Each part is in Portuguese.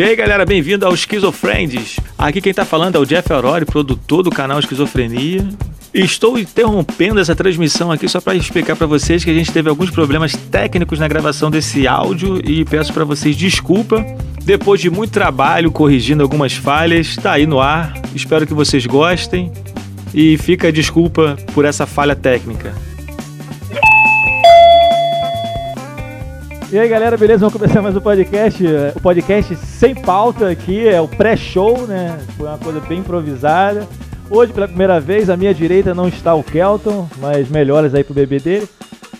E aí galera, bem-vindo ao Esquizofrendes. Aqui quem tá falando é o Jeff Aurori, produtor do canal Esquizofrenia. Estou interrompendo essa transmissão aqui só para explicar para vocês que a gente teve alguns problemas técnicos na gravação desse áudio e peço para vocês desculpa. Depois de muito trabalho corrigindo algumas falhas, está aí no ar. Espero que vocês gostem e fica a desculpa por essa falha técnica. E aí galera, beleza? Vamos começar mais um podcast. O podcast sem pauta aqui, é o pré-show, né? Foi uma coisa bem improvisada. Hoje, pela primeira vez, à minha direita não está o Kelton, mas melhoras aí pro bebê dele.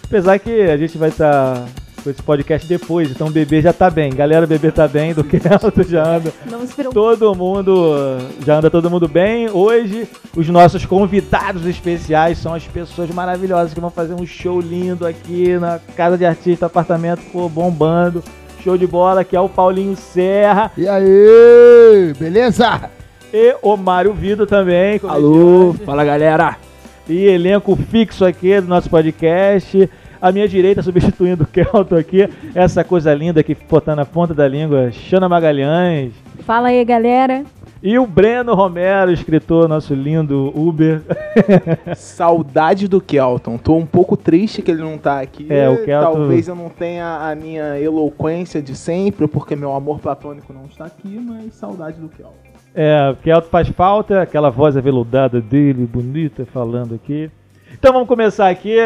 Apesar que a gente vai estar tá com esse podcast depois, então o bebê já tá bem. Galera, o bebê tá bem, do Kelton já anda. Não se preocupe. Todo mundo, já anda todo mundo bem. Hoje, os nossos convidados especiais são as pessoas maravilhosas que vão fazer um show lindo aqui na Casa de Artista, apartamento, pô, bombando. Show de bola, que é o Paulinho Serra. E aí, beleza? E o Mário Vido também. Alô, comediante. fala galera. E elenco fixo aqui do nosso podcast. À minha direita, substituindo o Kelton aqui, essa coisa linda que botar na ponta da língua, Xana Magalhães. Fala aí, galera. E o Breno Romero, escritor, nosso lindo Uber. Saudade do Kelton. Tô um pouco triste que ele não tá aqui. É, o Kelton- Talvez eu não tenha a minha eloquência de sempre, porque meu amor platônico não está aqui, mas saudade do Kelton. É, o Kelton faz falta, aquela voz aveludada dele, bonita, falando aqui. Então vamos começar aqui.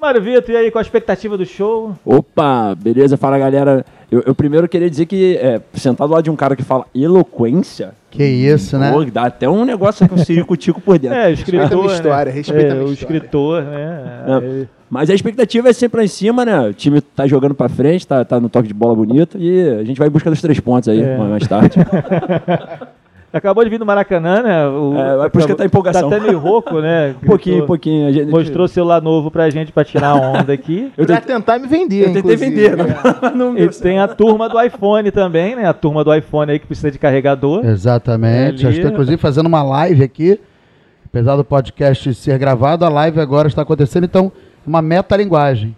Mário Vitor, e aí, qual a expectativa do show? Opa, beleza? Fala galera. Eu, eu primeiro queria dizer que, é, sentado lá de um cara que fala eloquência, Que isso, né? pô, dá até um negócio aqui, um circo-tico por dentro. É, o escritor. Respeita a minha né? história, respeita é, a minha o história. escritor, né? Aí- Mas a expectativa é sempre lá em cima, né? O time tá jogando pra frente, tá, tá no toque de bola bonito e a gente vai em busca dos três pontos aí É. mais tarde. Acabou de vir do Maracanã, né? O, É, é por isso que tá empolgação. Tá até meio rouco, né? Um pouquinho, Gritou- pouquinho. A gente, Mostrou celular novo pra gente pra tirar a onda aqui. Eu pra tentei, tentar me vender, eu tentei inclusive. vender, né? não, não E tem a turma do iPhone também, né? A turma do iPhone aí que precisa de carregador. Exatamente. É Já estou, inclusive, fazendo uma live aqui. Apesar do podcast ser gravado, a live agora está acontecendo. Então, uma metalinguagem.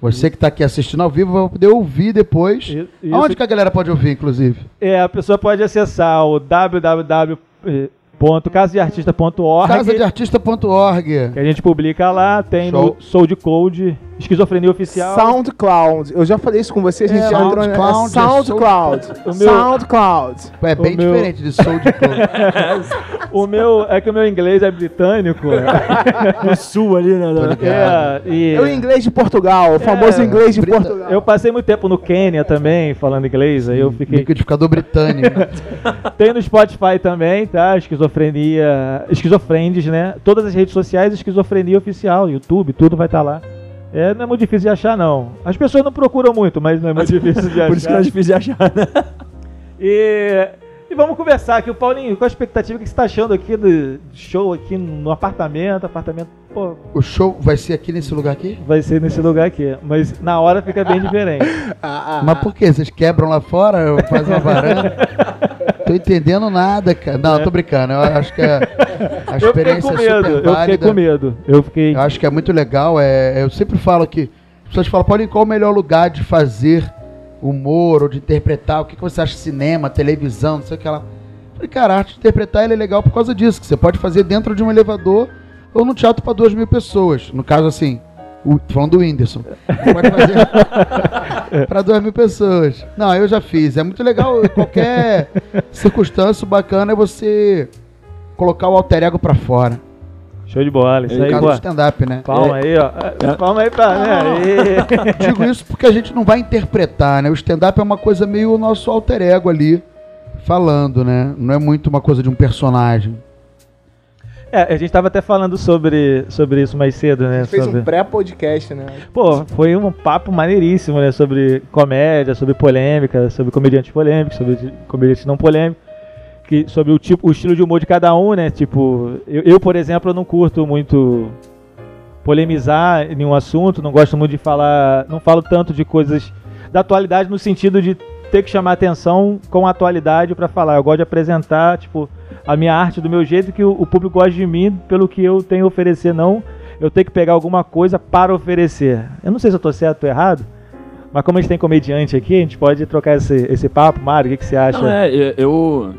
Você que está aqui assistindo ao vivo vai poder ouvir depois. Isso- Aonde que a galera pode ouvir, inclusive? É, a pessoa pode acessar o www.casadeartista.org Casadeartista.org. que a gente publica lá, tem Show. no Soul de Code, Esquizofrenia Oficial. SoundCloud. Eu já falei isso com vocês, a gente É, já entrou. SoundCloud, SoundCloud. O meu- SoundCloud. É bem O meu- diferente de Soul de Cloud. O meu, é que o meu inglês é britânico. no sul ali, né? é, e É o inglês de Portugal, o famoso É, inglês de Brita- Portugal. eu passei muito tempo no Quênia também, falando inglês, aí eu fiquei... Liquidificador britânico. Tem no Spotify também, tá? Esquizofrenia. Esquizofrendes, né? Todas as redes sociais, esquizofrenia oficial, YouTube, tudo vai estar lá. É, não é muito difícil de achar, não. As pessoas não procuram muito, mas não é muito difícil de achar. Por isso que é difícil de achar, né? E, e vamos conversar aqui. O Paulinho, qual a expectativa? Que você está achando aqui do do show aqui no apartamento? Apartamento, pô, o show vai ser aqui nesse lugar aqui? vai ser nesse lugar aqui. Mas na hora fica bem diferente. Ah, ah, Mas por quê? Vocês quebram lá fora? Fazem uma varanda? Tô entendendo nada, cara. Não, tô brincando. Eu acho que a, a fiquei experiência é super eu fiquei válida. com medo. Eu fiquei. Eu acho que é muito legal. É, eu sempre falo que as pessoas falam, Paulinho, qual o melhor lugar de fazer humor ou de interpretar? O que, que você acha de cinema, televisão, não sei o que lá. Eu Falei, cara, a arte de interpretar é legal por causa disso, que você pode fazer dentro de um elevador ou no teatro para duas mil pessoas. No caso, assim, o, falando do Whindersson. Pode fazer para duas mil pessoas. Não, eu já fiz. É muito legal. Qualquer circunstância bacana é você colocar o alter ego para fora. Show de bola. Isso aí, boa. stand-up, né? Palma aí, ó. Palma aí pra. Né? Digo isso porque a gente não vai interpretar, né? O stand-up é uma coisa meio o nosso alter ego ali, falando, né? Não é muito uma coisa de um personagem. É, a gente tava até falando sobre, sobre isso mais cedo, a né? gente fez sobre... um pré-podcast, né? Pô, foi um papo maneiríssimo, né? Sobre comédia, sobre polêmica, sobre comediantes polêmicos, sobre comediantes não polêmicos. Que, sobre o tipo, o estilo de humor de cada um, né? Tipo, eu, eu, por exemplo, eu não curto muito polemizar em nenhum assunto, não gosto muito de falar, não falo tanto de coisas da atualidade no sentido de ter que chamar atenção com a atualidade para falar. Eu gosto de apresentar, tipo, a minha arte do meu jeito que o, o público gosta de mim pelo que eu tenho a oferecer, não eu tenho que pegar alguma coisa para oferecer. Eu não sei se eu tô certo ou errado, Mas como a gente tem comediante aqui, a gente pode trocar esse, esse papo. Mário, o que, que você acha? Não, é, eu, eu-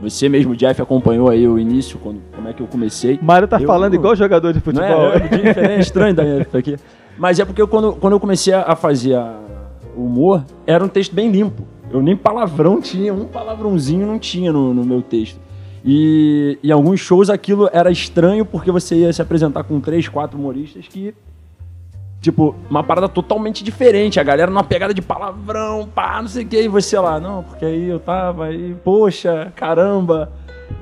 Você mesmo, Jeff, acompanhou aí o início, quando, como é que eu comecei. Mário tá Eu- falando igual jogador de futebol. Não é, é, é estranho da minha aqui. Mas é porque eu, quando, quando eu comecei a fazer o humor, era um texto bem limpo. Eu nem palavrão tinha, um palavrãozinho não tinha no, no meu texto. E em alguns shows aquilo era estranho porque você ia se apresentar com três, quatro humoristas que. Tipo, uma parada totalmente diferente. A galera numa pegada de palavrão, pá, não sei o que. E você lá, não, porque aí eu tava aí, poxa, caramba.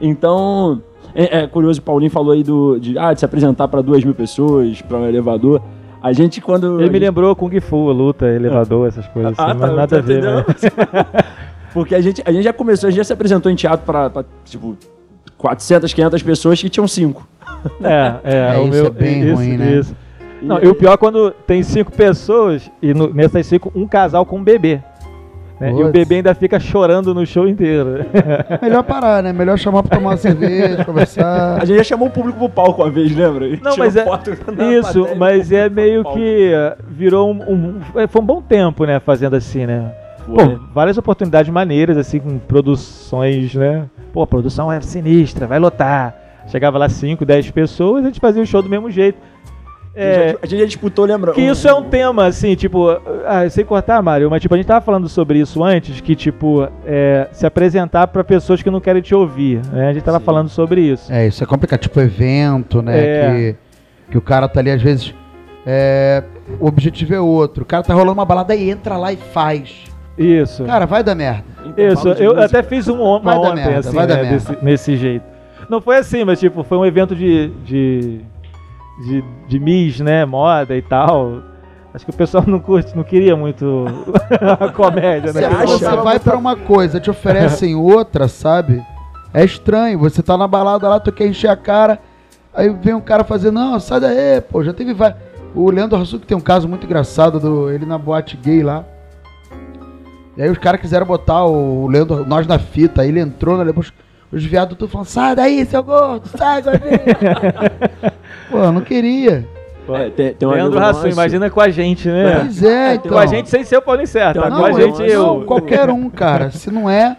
Então, é, é curioso, o Paulinho falou aí do, de, ah, de se apresentar pra duas mil pessoas, pra um elevador. A gente, quando. Ele a me lembrou Kung Fu, luta, elevador, essas coisas Ah, assim, mas tá, nada a tá ver, né? Porque a gente, a gente já começou, a gente já se apresentou em teatro pra, pra, tipo, 400, 500 pessoas que tinham cinco. É, é, É, o isso meu, é bem isso, ruim, né? isso. Não, e o pior é quando tem cinco pessoas e no- nessas cinco, um casal com um bebê. né? E o bebê ainda fica chorando no show inteiro. Melhor parar, né? Melhor chamar pra tomar uma cerveja, conversar. A gente já chamou o público pro palco uma vez, lembra? E Não, mas é- Isso, mas é meio que uh, virou um, um- Foi um bom tempo, né? Fazendo assim, né? Pô, várias oportunidades maneiras, assim, com produções, né? Pô, a produção é sinistra, vai lotar. Chegava lá 5, 10 pessoas, a gente fazia o show do mesmo jeito. A gente É, já- a gente já disputou, lembra? que isso é um tema, assim, tipo, ah, sem cortar, Mário, mas tipo, a gente tava falando sobre isso antes, que, tipo, é, se apresentar pra pessoas que não querem te ouvir, né? A gente tava Sim. falando sobre isso. É, isso é complicado. Tipo, evento, né? É. Que, que o cara tá ali, às vezes. é, o objetivo é outro. O cara tá rolando uma balada e entra lá e faz. Isso. Cara, vai dar merda. Intervalo Isso, eu música. até fiz um on- Vai ontem, merda, assim, vai dar né, merda. desse- nesse jeito. Não foi assim, mas tipo, foi um evento de, de, de, de Miss, né, moda e tal. Acho que o pessoal não curte, não queria muito a comédia, Se né? acha? você vai pra uma coisa, te oferecem outra, sabe? É estranho. Você tá na balada lá, tu quer encher a cara, aí vem um cara fazer, não, sai daí, pô, já teve vai. O Leandro Rassuc tem um caso muito engraçado do ele na boate gay lá. E aí os caras quiseram botar o Leandro, nós na fita, aí ele entrou, né, depois os viados tudo falando, sai daí, seu gordo, sai, gordinho. pô, eu não queria. É, tem, tem um Leandro Rassum, nosso- imagina com a gente, né? Pois é, então. Com a gente sem ser o Paulinho Certo, Tem tá? com a gente eu. Não, qualquer um, cara. Se não é,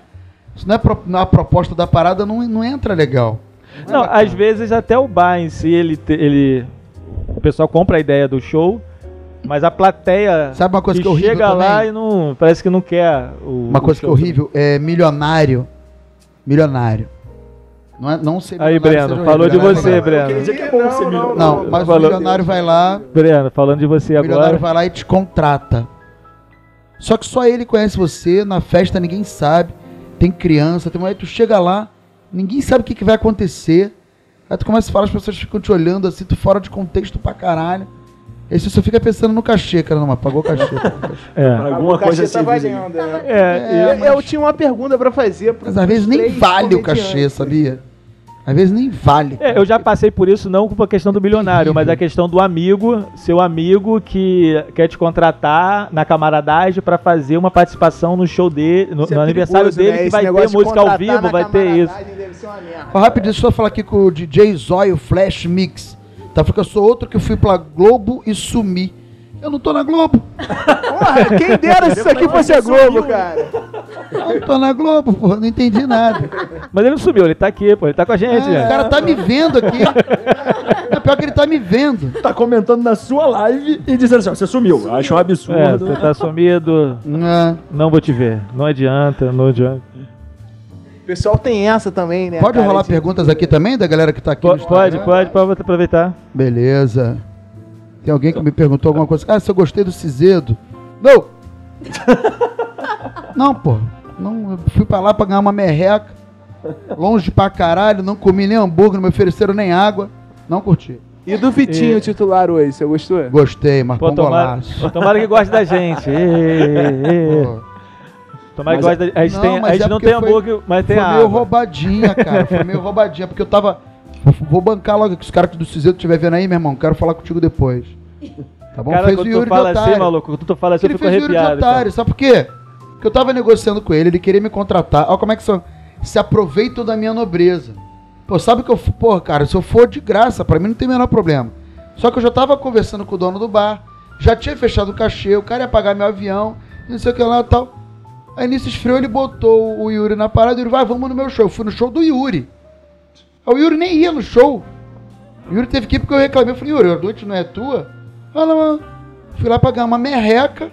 se não é pro- na proposta da parada, não, não entra legal. Não, às vezes até o bar em si, ele, te- ele. O pessoal compra a ideia do show, mas a plateia Sabe uma coisa que é horrível chega lá também? e não. Parece que não quer o. Uma o coisa que é show. horrível é milionário. Milionário. Não, é, não ser Aí, Breno, falou de você, Breno. dizer que é bom ser milionário. Não, mas Falou. o milionário vai lá, Breno, falando de você o milionário agora. vai lá e te contrata. Só que só ele conhece você, na festa ninguém sabe, tem criança, tem aí tu chega lá, ninguém sabe o que, que vai acontecer. Aí tu começa a falar, as pessoas ficam te olhando assim, tu fora de contexto pra caralho. Aí você só fica pensando no cachê, cara, não, mas pagou o cachê. É. Alguma o coisa cachê tá assim. valendo, né? É, É, e- Eu, tinha uma pergunta pra fazer. pro- Mas às vezes nem vale o cachê, sabia? Às vezes nem vale. É, eu já passei por isso não por questão do milionário, mas a questão do amigo, seu amigo que quer te contratar na camaradagem pra fazer uma participação no show dele, no, é no aniversário perigoso, dele, né? que Esse vai ter música ao vivo, vai ter isso. deve ser uma merda. Ó, rapidinho, deixa eu falar aqui com o DJ Zóio Flash Mix. Tá, porque eu sou outro que fui pra Globo e sumi. Eu não tô na Globo. Porra, quem dera se isso aqui fosse a Globo, cara. Eu não tô na Globo, porra. Não entendi nada. Mas ele não sumiu, ele tá aqui, pô, ele tá com a gente. É, né? o cara tá me vendo aqui. É pior que ele tá me vendo. Tá comentando na sua live e dizendo assim, ó, você sumiu. Acho um É, absurdo. você tá sumido, É. não vou te ver. Não adianta, não adianta. O pessoal tem essa também, né? Pode cara, rolar de- perguntas aqui também da galera que tá aqui Pode, Instagram? pode, pode aproveitar. Beleza. Tem alguém que me perguntou alguma coisa. Ah, se eu gostei do Cizedo. Não! não, pô. Não, eu fui pra lá pra ganhar uma merreca. Longe pra caralho, não comi nem hambúrguer, não me ofereceram nem água. Não curti. E do Vitinho E- titular hoje, você gostou? Gostei, marcou Pô, um tomara, golaço. tomara que goste da gente. Ê, ê, ê. Mas goste da A gente, Não, tem, a mas gente é não tem foi- hambúrguer, mas tem Foi meio água. roubadinha, cara. Foi meio roubadinha, porque eu tava. Vou bancar logo que os caras do Cizedo estiver vendo aí, meu irmão. Quero falar contigo depois. Tá bom? Cara, Fez o quando tu Yuri de fala assim, maluco, quando tu fala assim, eu Ele fico fez o Yuri de arrepiado. cara. otário, sabe por quê? Porque eu tava negociando com ele, ele queria me contratar. Olha como é que são. Se aproveitam da minha nobreza. Pô, sabe que eu. Pô, cara, se eu for de graça, pra mim não tem o menor problema. Só que eu já tava conversando com o dono do bar, Já tinha fechado o cachê, o cara ia pagar meu avião, não sei o que lá e tal. Aí nisso esfriou, ele botou o Yuri na parada, o Yuri, vai, vamos no meu show. Eu fui no show do Yuri. Aí o Yuri nem ia no show. O Yuri teve que ir porque eu reclamei. Eu falei, Yuri, a noite não é tua? Fala, mano. Fui lá pagar uma merreca,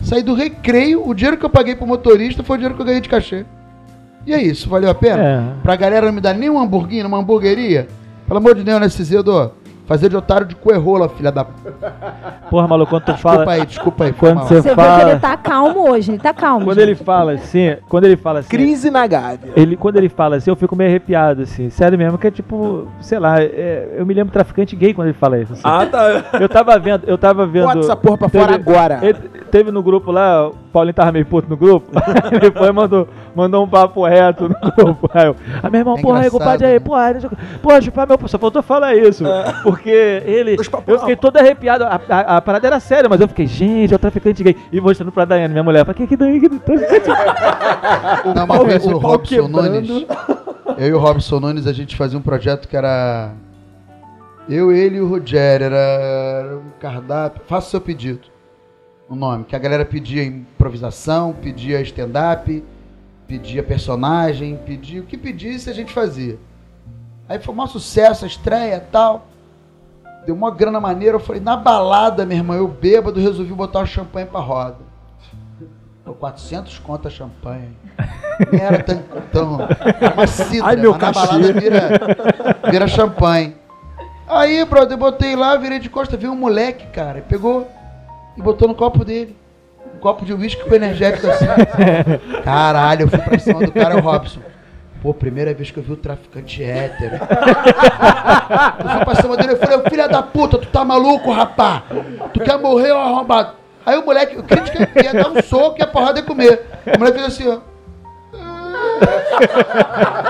saí do recreio, o dinheiro que eu paguei pro motorista foi o dinheiro que eu ganhei de cachê. E é isso, valeu a pena? É. Pra galera não me dar nem um hamburguinho numa hamburgueria? Pelo amor de Deus, né, Cizedo? Fazer de otário de coerrola, filha da... Porra, maluco, quando tu Desculpa fala. aí, desculpa aí. Quando você Você vê que fala. ele tá calmo hoje, ele tá calmo. Quando gente. ele fala assim, quando ele fala assim. Crise na Gávea. Ele, quando ele fala assim, eu fico meio arrepiado, assim. Sério mesmo, que é tipo, sei lá, é- eu me lembro traficante gay quando ele fala isso. assim. Ah, tá. Eu tava vendo, eu tava vendo. Bota essa porra pra fora agora. Ele, teve no grupo lá, o Paulinho tava meio puto no grupo. ele foi e mandou, mandou um papo reto no grupo. Aí eu, ah, meu irmão, É porra aí, compadre aí, né? porra, deixa eu- porra, chupar meu. Só faltou falar isso. Porque ele. Eu fiquei todo arrepiado. A, a- a parada era séria, mas eu fiquei, gente, é o traficante gay. E mostrando pra Daiane, minha mulher. Falei, que que Daiane, que traficante Não, uma vez o, o Robson quebrando. Nunes. Eu e o Robson Nunes, a gente fazia um projeto que era. Eu, ele e o Rogério. Era, era um cardápio. Faça o seu pedido. O nome. Que a galera pedia improvisação, pedia stand-up, pedia personagem, pedia. O que pedisse a gente fazia. Aí foi um maior sucesso, a estreia e tal. Deu uma grana maneira. Eu falei, na balada, meu irmão, eu bêbado, resolvi botar o champanhe pra roda. Pô, 400 conto a champanhe. Nem era tão. tão uma cidra, Ai, meu mas na cachê. balada vira, vira champanhe. Aí, brother, eu botei lá, virei de costa, vi um moleque, cara, pegou e botou no copo dele. Um copo de uísque com energético assim. Caralho, eu fui pra cima do cara, o Robson. Pô, primeira vez que eu vi o traficante hétero. Eu fui pra cima dele e falei, filha da puta, tu tá maluco, rapá? Tu quer morrer, ô arrombado? Aí o moleque, o crítico ia dar um soco e a porrada ia comer. O moleque fez assim, ó.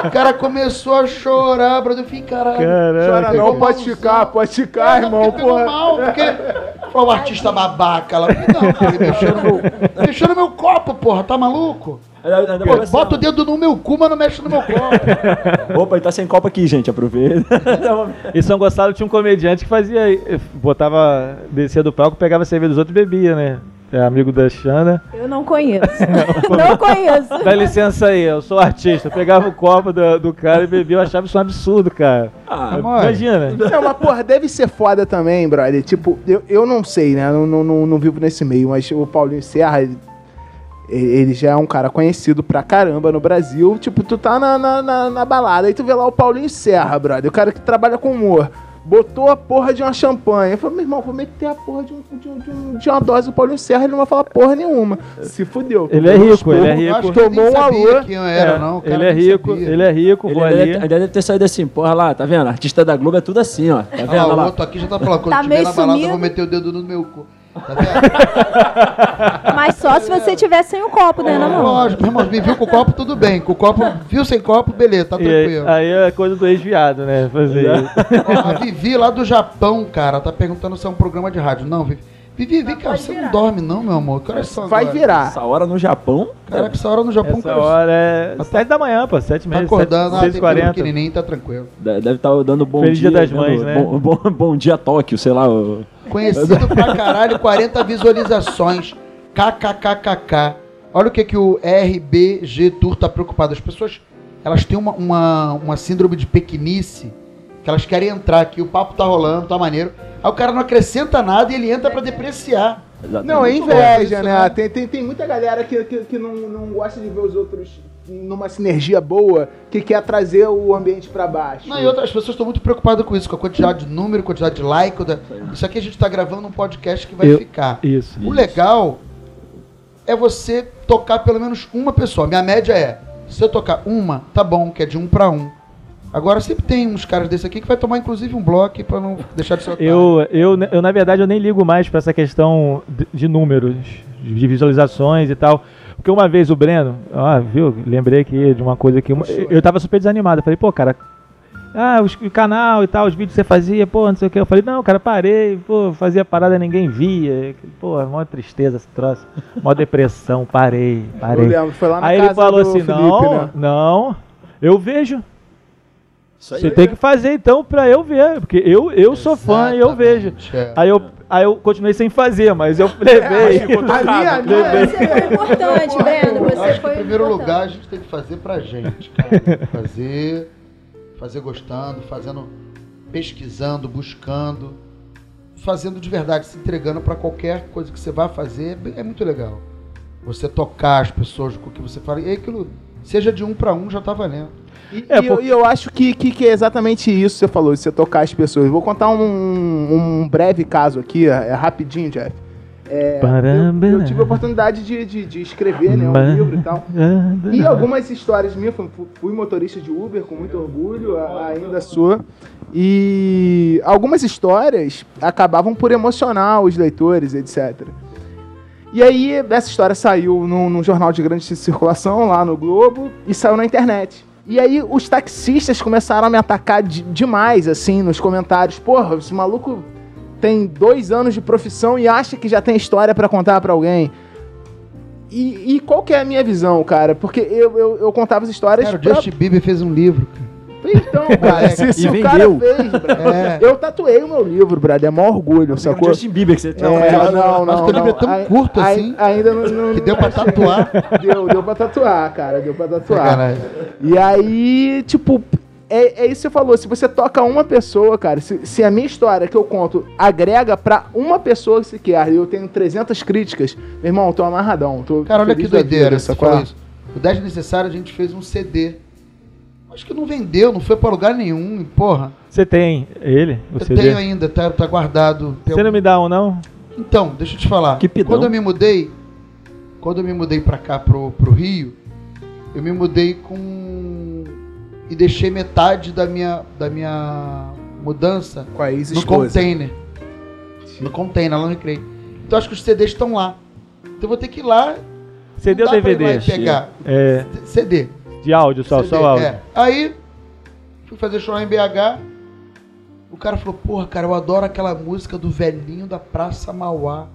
O cara começou a chorar, brother. Eu falei, caralho. Chora não, pode ficar, pode ficar, Não, irmão, porque porra. mal, porque foi o artista babaca lá. Eu falei, Não, no meu, mexeu no meu copo, porra, tá maluco? Pô, bota o dedo no meu cu, mas não mexe no meu copo. Opa, ele tá sem copo aqui, gente. Aproveita. Em São Gonçalo tinha um comediante que fazia. Botava. Descia do palco, pegava a cerveja dos outros e bebia, né? É amigo da Xana. Eu não conheço. não conheço. Dá licença aí, eu sou artista. Eu pegava o copo do, do cara e bebia, eu achava isso um absurdo, cara. Ah, Amor, Imagina. Não, mas porra, deve ser foda também, brother. Tipo, eu, eu não sei, né? Eu não, não, não vivo nesse meio, mas o Paulinho Serra, ele, ele já é um cara conhecido pra caramba no Brasil. Tipo, tu tá na, na, na, na balada, aí tu vê lá o Paulinho Serra, brother, o cara que trabalha com humor. Botou a porra de uma champanhe. Eu falei, meu irmão, vou meter a porra de, um, de, um- de, um- de uma dose do Paulinho Serra, ele não vai falar porra nenhuma. Se fudeu. Ele é rico, ele é esporro. Eu acho rico. Tomou um sabia alô. quem eu era, É, cara ele é rico, ele é rico, Ele vou deve, ali. ele deve ter saído assim, porra lá, tá vendo? Artista da Globo é tudo assim, ó. Tá vendo? Ah, Olha o lá. outro aqui já tá falando, quando Tá tiver na balada eu vou meter o dedo no meu cu. Tá? Mas só se você tiver sem o copo, né, na mão. Lógico, meu irmão, me viu com o copo, tudo bem. Com o copo, viu sem copo, beleza, tá E aí, tranquilo. aí é coisa do ex-viado, né? Fazer isso. Ó, a Vivi lá do Japão, cara, tá perguntando se é um programa de rádio. Não, Vivi. Vivi, vem cá, você não dorme não, meu amor. Que horas são Vai agora? virar. Essa hora no Japão. Caraca, essa hora no Japão, Essa cara, hora é 7 da manhã, pô, 7 tá meses, acordando, ah, tem filho 6h40. pequenininho, tá tranquilo. de- Deve estar dando bom Feliz dia. Dia das Mães, né? Bom, bom, bom dia, Tóquio, sei lá. o- Conhecido pra caralho, 40 visualizações. KKKKK. Olha o que, que o RBG Tour tá preocupado. As pessoas, elas têm uma, uma, uma síndrome de pequenice, que elas querem entrar aqui, o papo tá rolando, tá maneiro. Aí o cara não acrescenta nada e ele entra pra depreciar. Não, é inveja, né? isso, né? Tem, tem, tem muita galera que, que, que não, não gosta de ver os outros numa sinergia boa, que quer trazer o ambiente pra baixo. Não, e outras pessoas estão muito preocupadas com isso, com a quantidade de número, quantidade de like. da- Isso aqui a gente tá gravando um podcast que vai Eu- ficar. Isso. O legal é você tocar pelo menos uma pessoa. Minha média é, se eu tocar uma, tá bom, que é de um pra um. Agora sempre tem uns caras desse aqui que vai tomar inclusive um bloco pra não deixar de ser otário. Eu, eu, eu, na verdade, eu nem ligo mais pra essa questão de, de números, de visualizações e tal. Porque uma vez o Breno, ah, viu? Lembrei aqui de uma coisa que. eu, eu tava super desanimado. Eu falei, pô, cara. Ah, os- o canal e tal, os vídeos que você fazia, pô, não sei o que. Eu falei, não, cara, parei, pô, fazia parada, ninguém via. Pô, mó tristeza esse troço. Mó depressão, parei, Eu parei. lembro, foi lá na Aí casa ele falou assim: Felipe, não, né? não, eu vejo. Isso aí. Você tem que fazer então pra eu ver, porque eu, eu sou fã e eu vejo. É. Aí eu, Aí eu continuei sem fazer, mas eu levei. A minha, a minha, Você foi importante, Breno. Você acho que foi em primeiro importante. lugar a gente tem que fazer pra gente, cara. Fazer, fazer gostando, fazendo, pesquisando, buscando, fazendo de verdade, se entregando pra qualquer coisa que você vá fazer, é é muito legal. Você tocar as pessoas com o que você fala, e aquilo, seja de um pra um, já tá valendo. E, É, e eu, e eu acho que, que, que é exatamente isso que você falou, de você tocar as pessoas. Vou contar um, um breve caso aqui, é, é rapidinho, Jeff. É, eu, eu tive a oportunidade de, de, de escrever né, um livro e tal. E algumas histórias minhas, fui, motorista de Uber com muito orgulho, ainda sou. E algumas histórias acabavam por emocionar os leitores, etc. E aí, essa história saiu num, num jornal de grande circulação lá no Globo e saiu na internet. E aí, os taxistas começaram a me atacar de- demais, assim, nos comentários. Porra, esse maluco tem dois anos de profissão e acha que já tem história pra contar pra alguém. E, e qual que é a minha visão, cara? Porque eu, eu, eu contava as histórias. Cara, o pra- Justin Bieber fez um livro. Então, cara, se, se E o cara vendeu. fez, brother, É. eu tatuei o meu livro, brother, é maior orgulho, O sacou? Justin Bieber que você tinha É, falado. não, Mas não, o teu livro é não. tão Ai- curto ai- assim, Ainda não, não- que deu pra tatuar. Deu, deu pra tatuar, cara, deu pra tatuar. Sacanagem. E aí, tipo, é, é isso que você falou. Se você toca uma pessoa, cara, se, se a minha história que eu conto agrega pra uma pessoa sequer, e eu tenho 300 críticas, meu irmão, eu tô amarradão. Tô Cara, olha que vida, doideira, falou isso. O 10 Necessário a gente fez um CD. Acho que não vendeu, não foi pra lugar nenhum, porra. Você tem ele? Eu Você tenho ainda, tá, tá guardado. Tem Você não me dá um, não? Então, deixa eu te falar. Que pidão. Quando eu me mudei, quando eu me mudei pra cá, pro, pro Rio, eu me mudei com... E deixei metade da minha, da minha mudança Com a no ex-esposa. container. No container, lá no Recreio. Então acho que os CDs estão lá. Então eu vou ter que ir lá. CD ou DVD? pegar. É, CD. De áudio só, CD, só áudio. é. Aí, fui fazer show lá em BH. O cara falou, porra, cara, eu adoro aquela música do velhinho da Praça Mauá.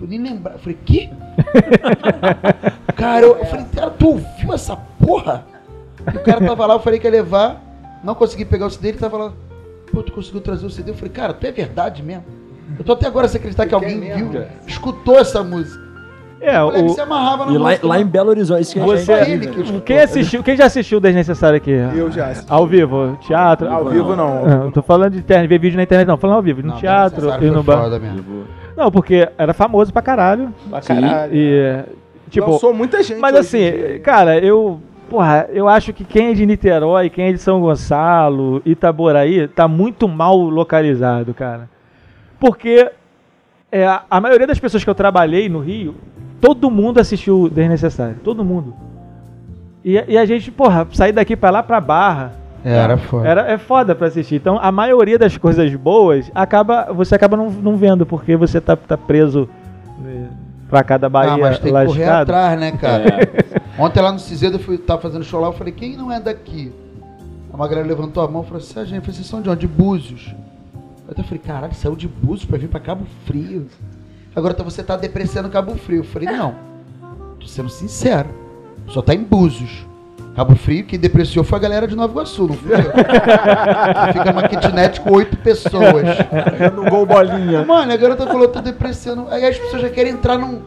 Eu nem lembrar. Eu falei, que? cara, eu, eu falei, cara, tu ouviu essa porra? E o cara tava lá, eu falei que ia levar. Não consegui pegar o CD, ele tava lá. Pô, tu conseguiu trazer o CD? Eu falei, cara, tu é verdade mesmo? Eu tô até agora sem acreditar que alguém mesmo, viu, escutou essa música. É, O se amarrava na E lá, lá em Belo Horizonte, isso que Você- ele vendo. que quem assistiu, quem já assistiu o Desnecessário aqui? Eu já assisti. Ao vivo, teatro? Ao vivo não. Não, eu tô falando de internet, ver vídeo na internet, não, falando ao vivo, no Não, teatro e no bar. Não, porque era famoso pra caralho. Pra caralho. E, tipo, Lançou muita gente. mas assim, cara, eu. Porra, eu acho que quem é de Niterói, quem é de São Gonçalo, Itaboraí, tá muito mal localizado, cara. Porque é, a maioria das pessoas que eu trabalhei no Rio, todo mundo assistiu o Desnecessário. Todo mundo. E, e a gente, porra, sair daqui pra lá pra Barra. Era foda. Era, é foda pra assistir. Então, a maioria das coisas boas, acaba, você acaba não, não vendo, porque você tá, tá preso né, pra cada Bahia ah, mas tem que correr lascado. atrás, né, cara? Ontem lá no Cisedo eu fui, tava fazendo show lá, eu falei, quem não é daqui? A Magrela levantou a mão e falou assim, ah, gente, vocês são de onde? De Búzios. Eu até falei, caralho, saiu de Búzios pra vir pra Cabo Frio. Agora tá- você tá depreciando Cabo Frio. Eu falei, não, tô sendo sincero, só tá em Búzios. Cabo Frio, quem depreciou foi a galera de Nova Iguaçu, não fui eu. Fica numa kitnet com oito pessoas. No gol bolinha. Mano, a garota falou, tô depreciando. Aí as pessoas já querem entrar num,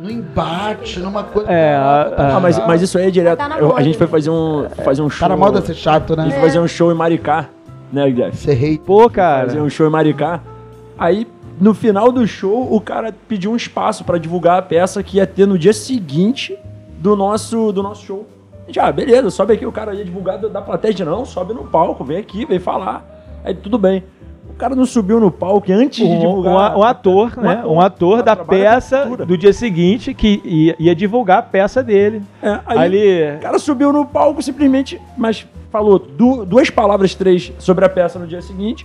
num embate, numa coisa. É, Caraca, a- Ah, mas, mas isso aí é direto. Tá Eu- a gente foi né? fazer um, fazer um show. Tá na moda ser chato, A né? gente foi fazer um show em Maricá, né, Jeff? Ser rei. Pô, cara. Fazer um show em Maricá. Aí, no final do show, o cara pediu um espaço pra divulgar a peça que ia ter no dia seguinte do nosso, do nosso show. Gente, ah, beleza, sobe aqui. O cara ia divulgar da plateia. Gente, não, sobe no palco, vem aqui, vem falar. Aí, tudo bem. O cara não subiu no palco antes de Um, divulgar... um a- um ator, um né? ator, um ator da peça do dia seguinte que ia, ia divulgar a peça dele. É, aí, Ali. O cara subiu no palco simplesmente, mas falou du- duas palavras, três sobre a peça no dia seguinte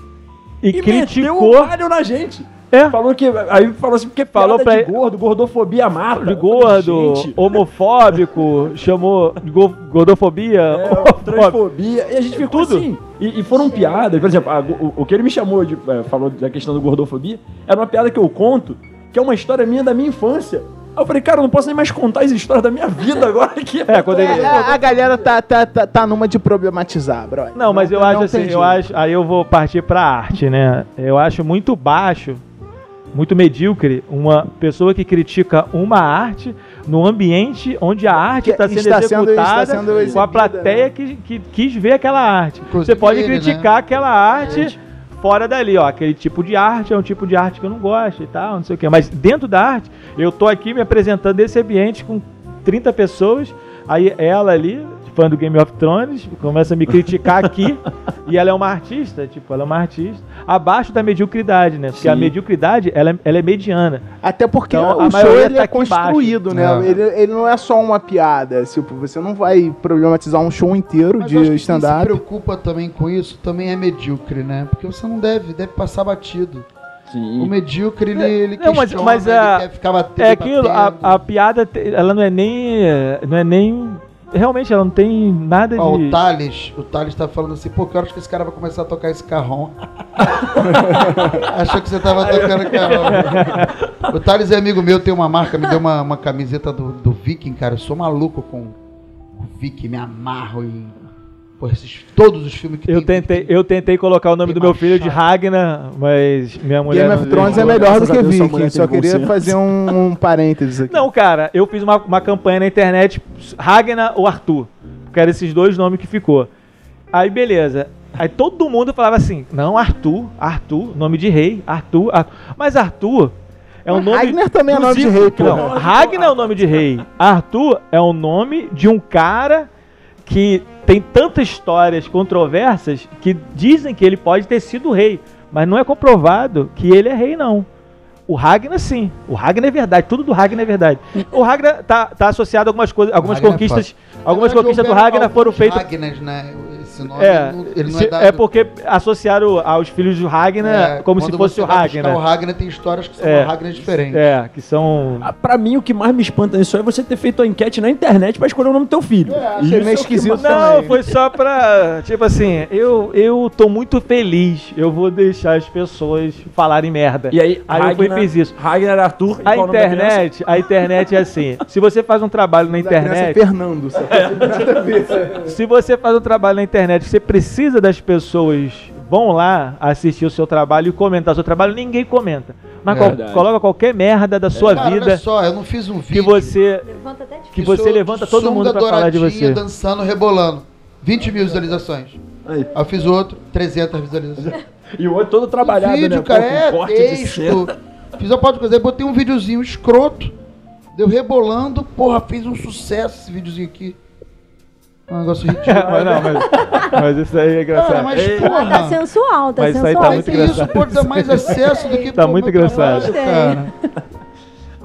E, e, meteu criticou. o palho na gente. É. Falou que. Aí falou assim, porque Falou pra- de gordo, gordofobia mata. De falei, gordo, gente, homofóbico, chamou gordofobia. é, transfobia. E a gente ficou Tudo. assim. E, e foram piadas. Por exemplo, a- o, o que ele me chamou de. é, falou da questão do gordofobia, era uma piada que eu conto, que é uma história minha da minha infância. Aí eu falei, cara, eu não posso nem mais contar as histórias da minha vida agora aqui. É, quando ele- É, a, a galera tá, tá, tá, tá numa de problematizar, brother. Não, mas eu não acho assim, eu acho. Aí eu vou partir pra arte, né? Eu acho muito baixo muito medíocre uma pessoa que critica uma arte no ambiente onde a arte Que está sendo está sendo- executada está sendo com a exibida, plateia né? que, que quis ver aquela arte. Inclusive Você pode ele, criticar né? aquela arte fora dali, ó. Aquele tipo de arte é um tipo de arte que eu não gosto e tal, não sei o quê. Mas dentro da arte, eu tô aqui me apresentando nesse ambiente com 30 pessoas, aí ela ali, fã do Game of Thrones, começa a me criticar aqui, e ela é uma artista, tipo, ela é uma artista, abaixo da mediocridade, né? Porque a Sim. mediocridade, ela é, ela é mediana. Até porque Então, a o show ele tá é aqui embaixo. construído, né? É. Ele, ele não é só uma piada. Tipo, você não vai problematizar um show inteiro Mas de que quem se stand-up. preocupa também com isso também é medíocre, né? Porque você não deve, deve passar batido. O Sim. medíocre, ele, ele Não, mas- questiona, mas ele a- quer ficar batendo, É aquilo, a, batendo. a piada, te- ela não é nem. Não é nem. Realmente, ela não tem nada Ó, de. o Thales, o Thales tá falando assim, pô, que horas que esse cara vai começar a tocar esse carrão? Achou que você tava tocando carrão. O Thales é amigo meu, tem uma marca, me deu uma, uma camiseta do, do Viking, cara. Eu sou maluco com o Viking, me amarro em. Pô, esses, todos os filmes que Eu tem tentei, eu tentei colocar o nome do meu filho de machado. Ragnar, mas minha mulher. Game não of Thrones é melhor do que Viking. Só queria fazer um, um parênteses aqui. Não, cara, eu fiz uma, uma campanha na internet, Ragnar ou Arthur. Que eram esses dois nomes que ficou. Aí, beleza. Aí todo mundo falava assim: não, Arthur, Arthur, nome de rei, Arthur, Arthur. Mas Arthur é um Mas nome. Ragnar também é nome de rei, pô. Não, Ragnar é o nome de rei. Arthur é o nome de um cara que tem tantas histórias controversas que dizem que ele pode ter sido rei. Mas não é comprovado que ele é rei, não. O Ragnar, sim. O Ragnar é verdade. Tudo do Ragnar é verdade. O Ragnar tá, tá associado a algumas coisas, algumas é conquistas. algumas Na verdade, conquistas do Ragnar foram feitas. Ragnars, né? Esse nome, É, não- ele não se- é dado... é porque associaram aos filhos do Ragnar É, como se fosse você o Ragnar. O Ragnar tem histórias que são É. Ragnars diferentes. É, que são. Ah, Pra mim, o que mais me espanta nisso é você ter feito a enquete na internet pra escolher o nome do teu filho. É, achei Isso meio é o que esquisito mais- Não, foi só pra. Tipo assim, eu, eu tô muito feliz. Eu vou deixar as pessoas falarem merda. E aí, Aí eu fui e fiz isso. Ragnar Arthur e A internet, a internet é assim. Se você faz um trabalho na é internet, Fernando. que- se você faz um trabalho na internet, você precisa das pessoas vão lá assistir o seu trabalho e comentar o seu trabalho, ninguém comenta. Mas É qual- coloca qualquer merda da sua Cara, vida olha só, eu não fiz um que vídeo. você Levanta até de que você levanta todo mundo pra falar de você. dançando, rebolando. 20 mil visualizações. Aí. Eu fiz outro, 300 visualizações. E o outro todo trabalhado, vídeo, né? cara, é corte texto. Fiz uma parte de coisa, aí botei um videozinho escroto, deu rebolando, porra, fez um sucesso esse videozinho aqui. Um negócio ridículo. mas não, mas, mas isso aí é Cara, engraçado. mas Ei. porra. Tá sensual, tá Mas isso aí tá sensual. muito que isso engraçado. pode dar mais acesso do que Tá muito engraçado. trabalho, cara.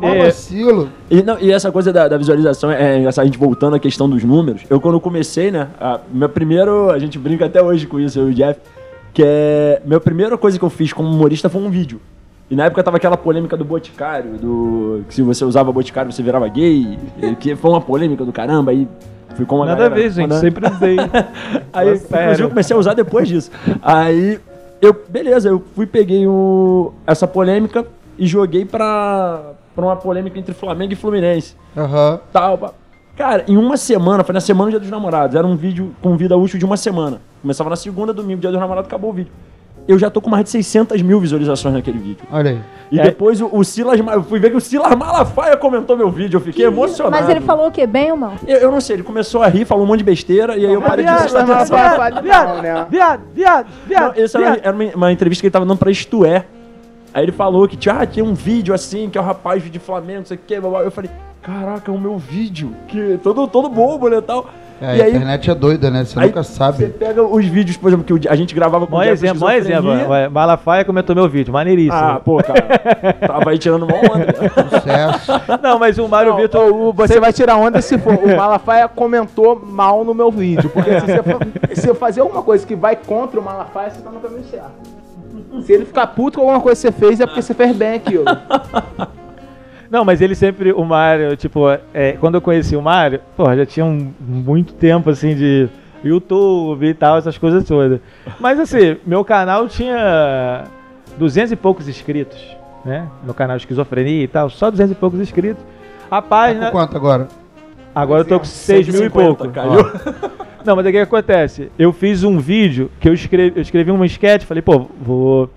É. vacilo. E, não, e essa coisa da, da visualização é, é engraçado, a gente voltando à questão dos números. Eu, quando comecei, né? A, meu primeiro. A gente brinca até hoje com isso, eu e o Jeff. Que é. Minha primeira coisa que eu fiz como humorista foi um vídeo. E na época tava aquela polêmica do Boticário, do. Que se você usava Boticário você virava gay. e que foi uma polêmica do caramba. Aí ficou uma Nada a galera ver, gente. mandando- Sempre usei. Aí, inclusive, eu comecei a usar depois disso. Aí, eu, beleza, eu fui, peguei o, essa polêmica e joguei pra, pra uma polêmica entre Flamengo e Fluminense. Aham. Tal, pá. Cara, em uma semana, foi na semana do Dia dos Namorados, era um vídeo com vida útil de uma semana. Começava na segunda, domingo, Dia dos Namorados, acabou o vídeo. Eu já tô com mais de 600 mil visualizações naquele vídeo. Olha aí. E É. depois o, o Silas, eu fui ver que o Silas Malafaia comentou meu vídeo, eu fiquei emocionado. Mas ele falou o quê? Bem ou mal? Eu, eu não sei, ele começou a rir, falou um monte de besteira, e aí eu parei de Viado, prestar atenção. Viado, viado, né? viado, viado, Não, viado, isso era, viado. era uma, uma entrevista que ele tava dando pra Isto É. Aí ele falou que tinha, ah, tinha um vídeo assim, que é o rapaz de Flamengo, não sei o que, blá, blá. eu falei, caraca, é o meu vídeo, que todo, todo bobo, né, tal. É, e a aí, internet é doida, né? Você aí nunca você sabe. pega os vídeos, por exemplo, que a gente gravava com Bom o Jeff exemplo, bom exemplo. Malafaia comentou meu vídeo, maneiríssimo. Ah, pô, cara, tava aí tirando mó onda. Sucesso. não, mas o Mário Não, Vitor. o- você vai tirar onda se for. O Malafaia comentou mal no meu vídeo. Porque se você, fa- se eu fazer alguma coisa que vai contra o Malafaia, você tá no caminho certo. Se ele ficar puto com alguma coisa que você fez, é porque você fez bem aquilo. Não, mas ele sempre, o Mário, tipo, é, quando eu conheci o Mário, pô, já tinha um, muito tempo, assim, de YouTube e tal, essas coisas todas. Mas, assim, meu canal tinha 200 e poucos inscritos, né? Meu canal Esquizofrenia e tal, só 200 e poucos inscritos. A Tá página... com quanto agora? Agora eu tô com 6 mil e 150, pouco. Caiu. Não, mas aí o que acontece? Eu fiz um vídeo que eu escrevi, eu escrevi uma sketch, falei, pô, vou,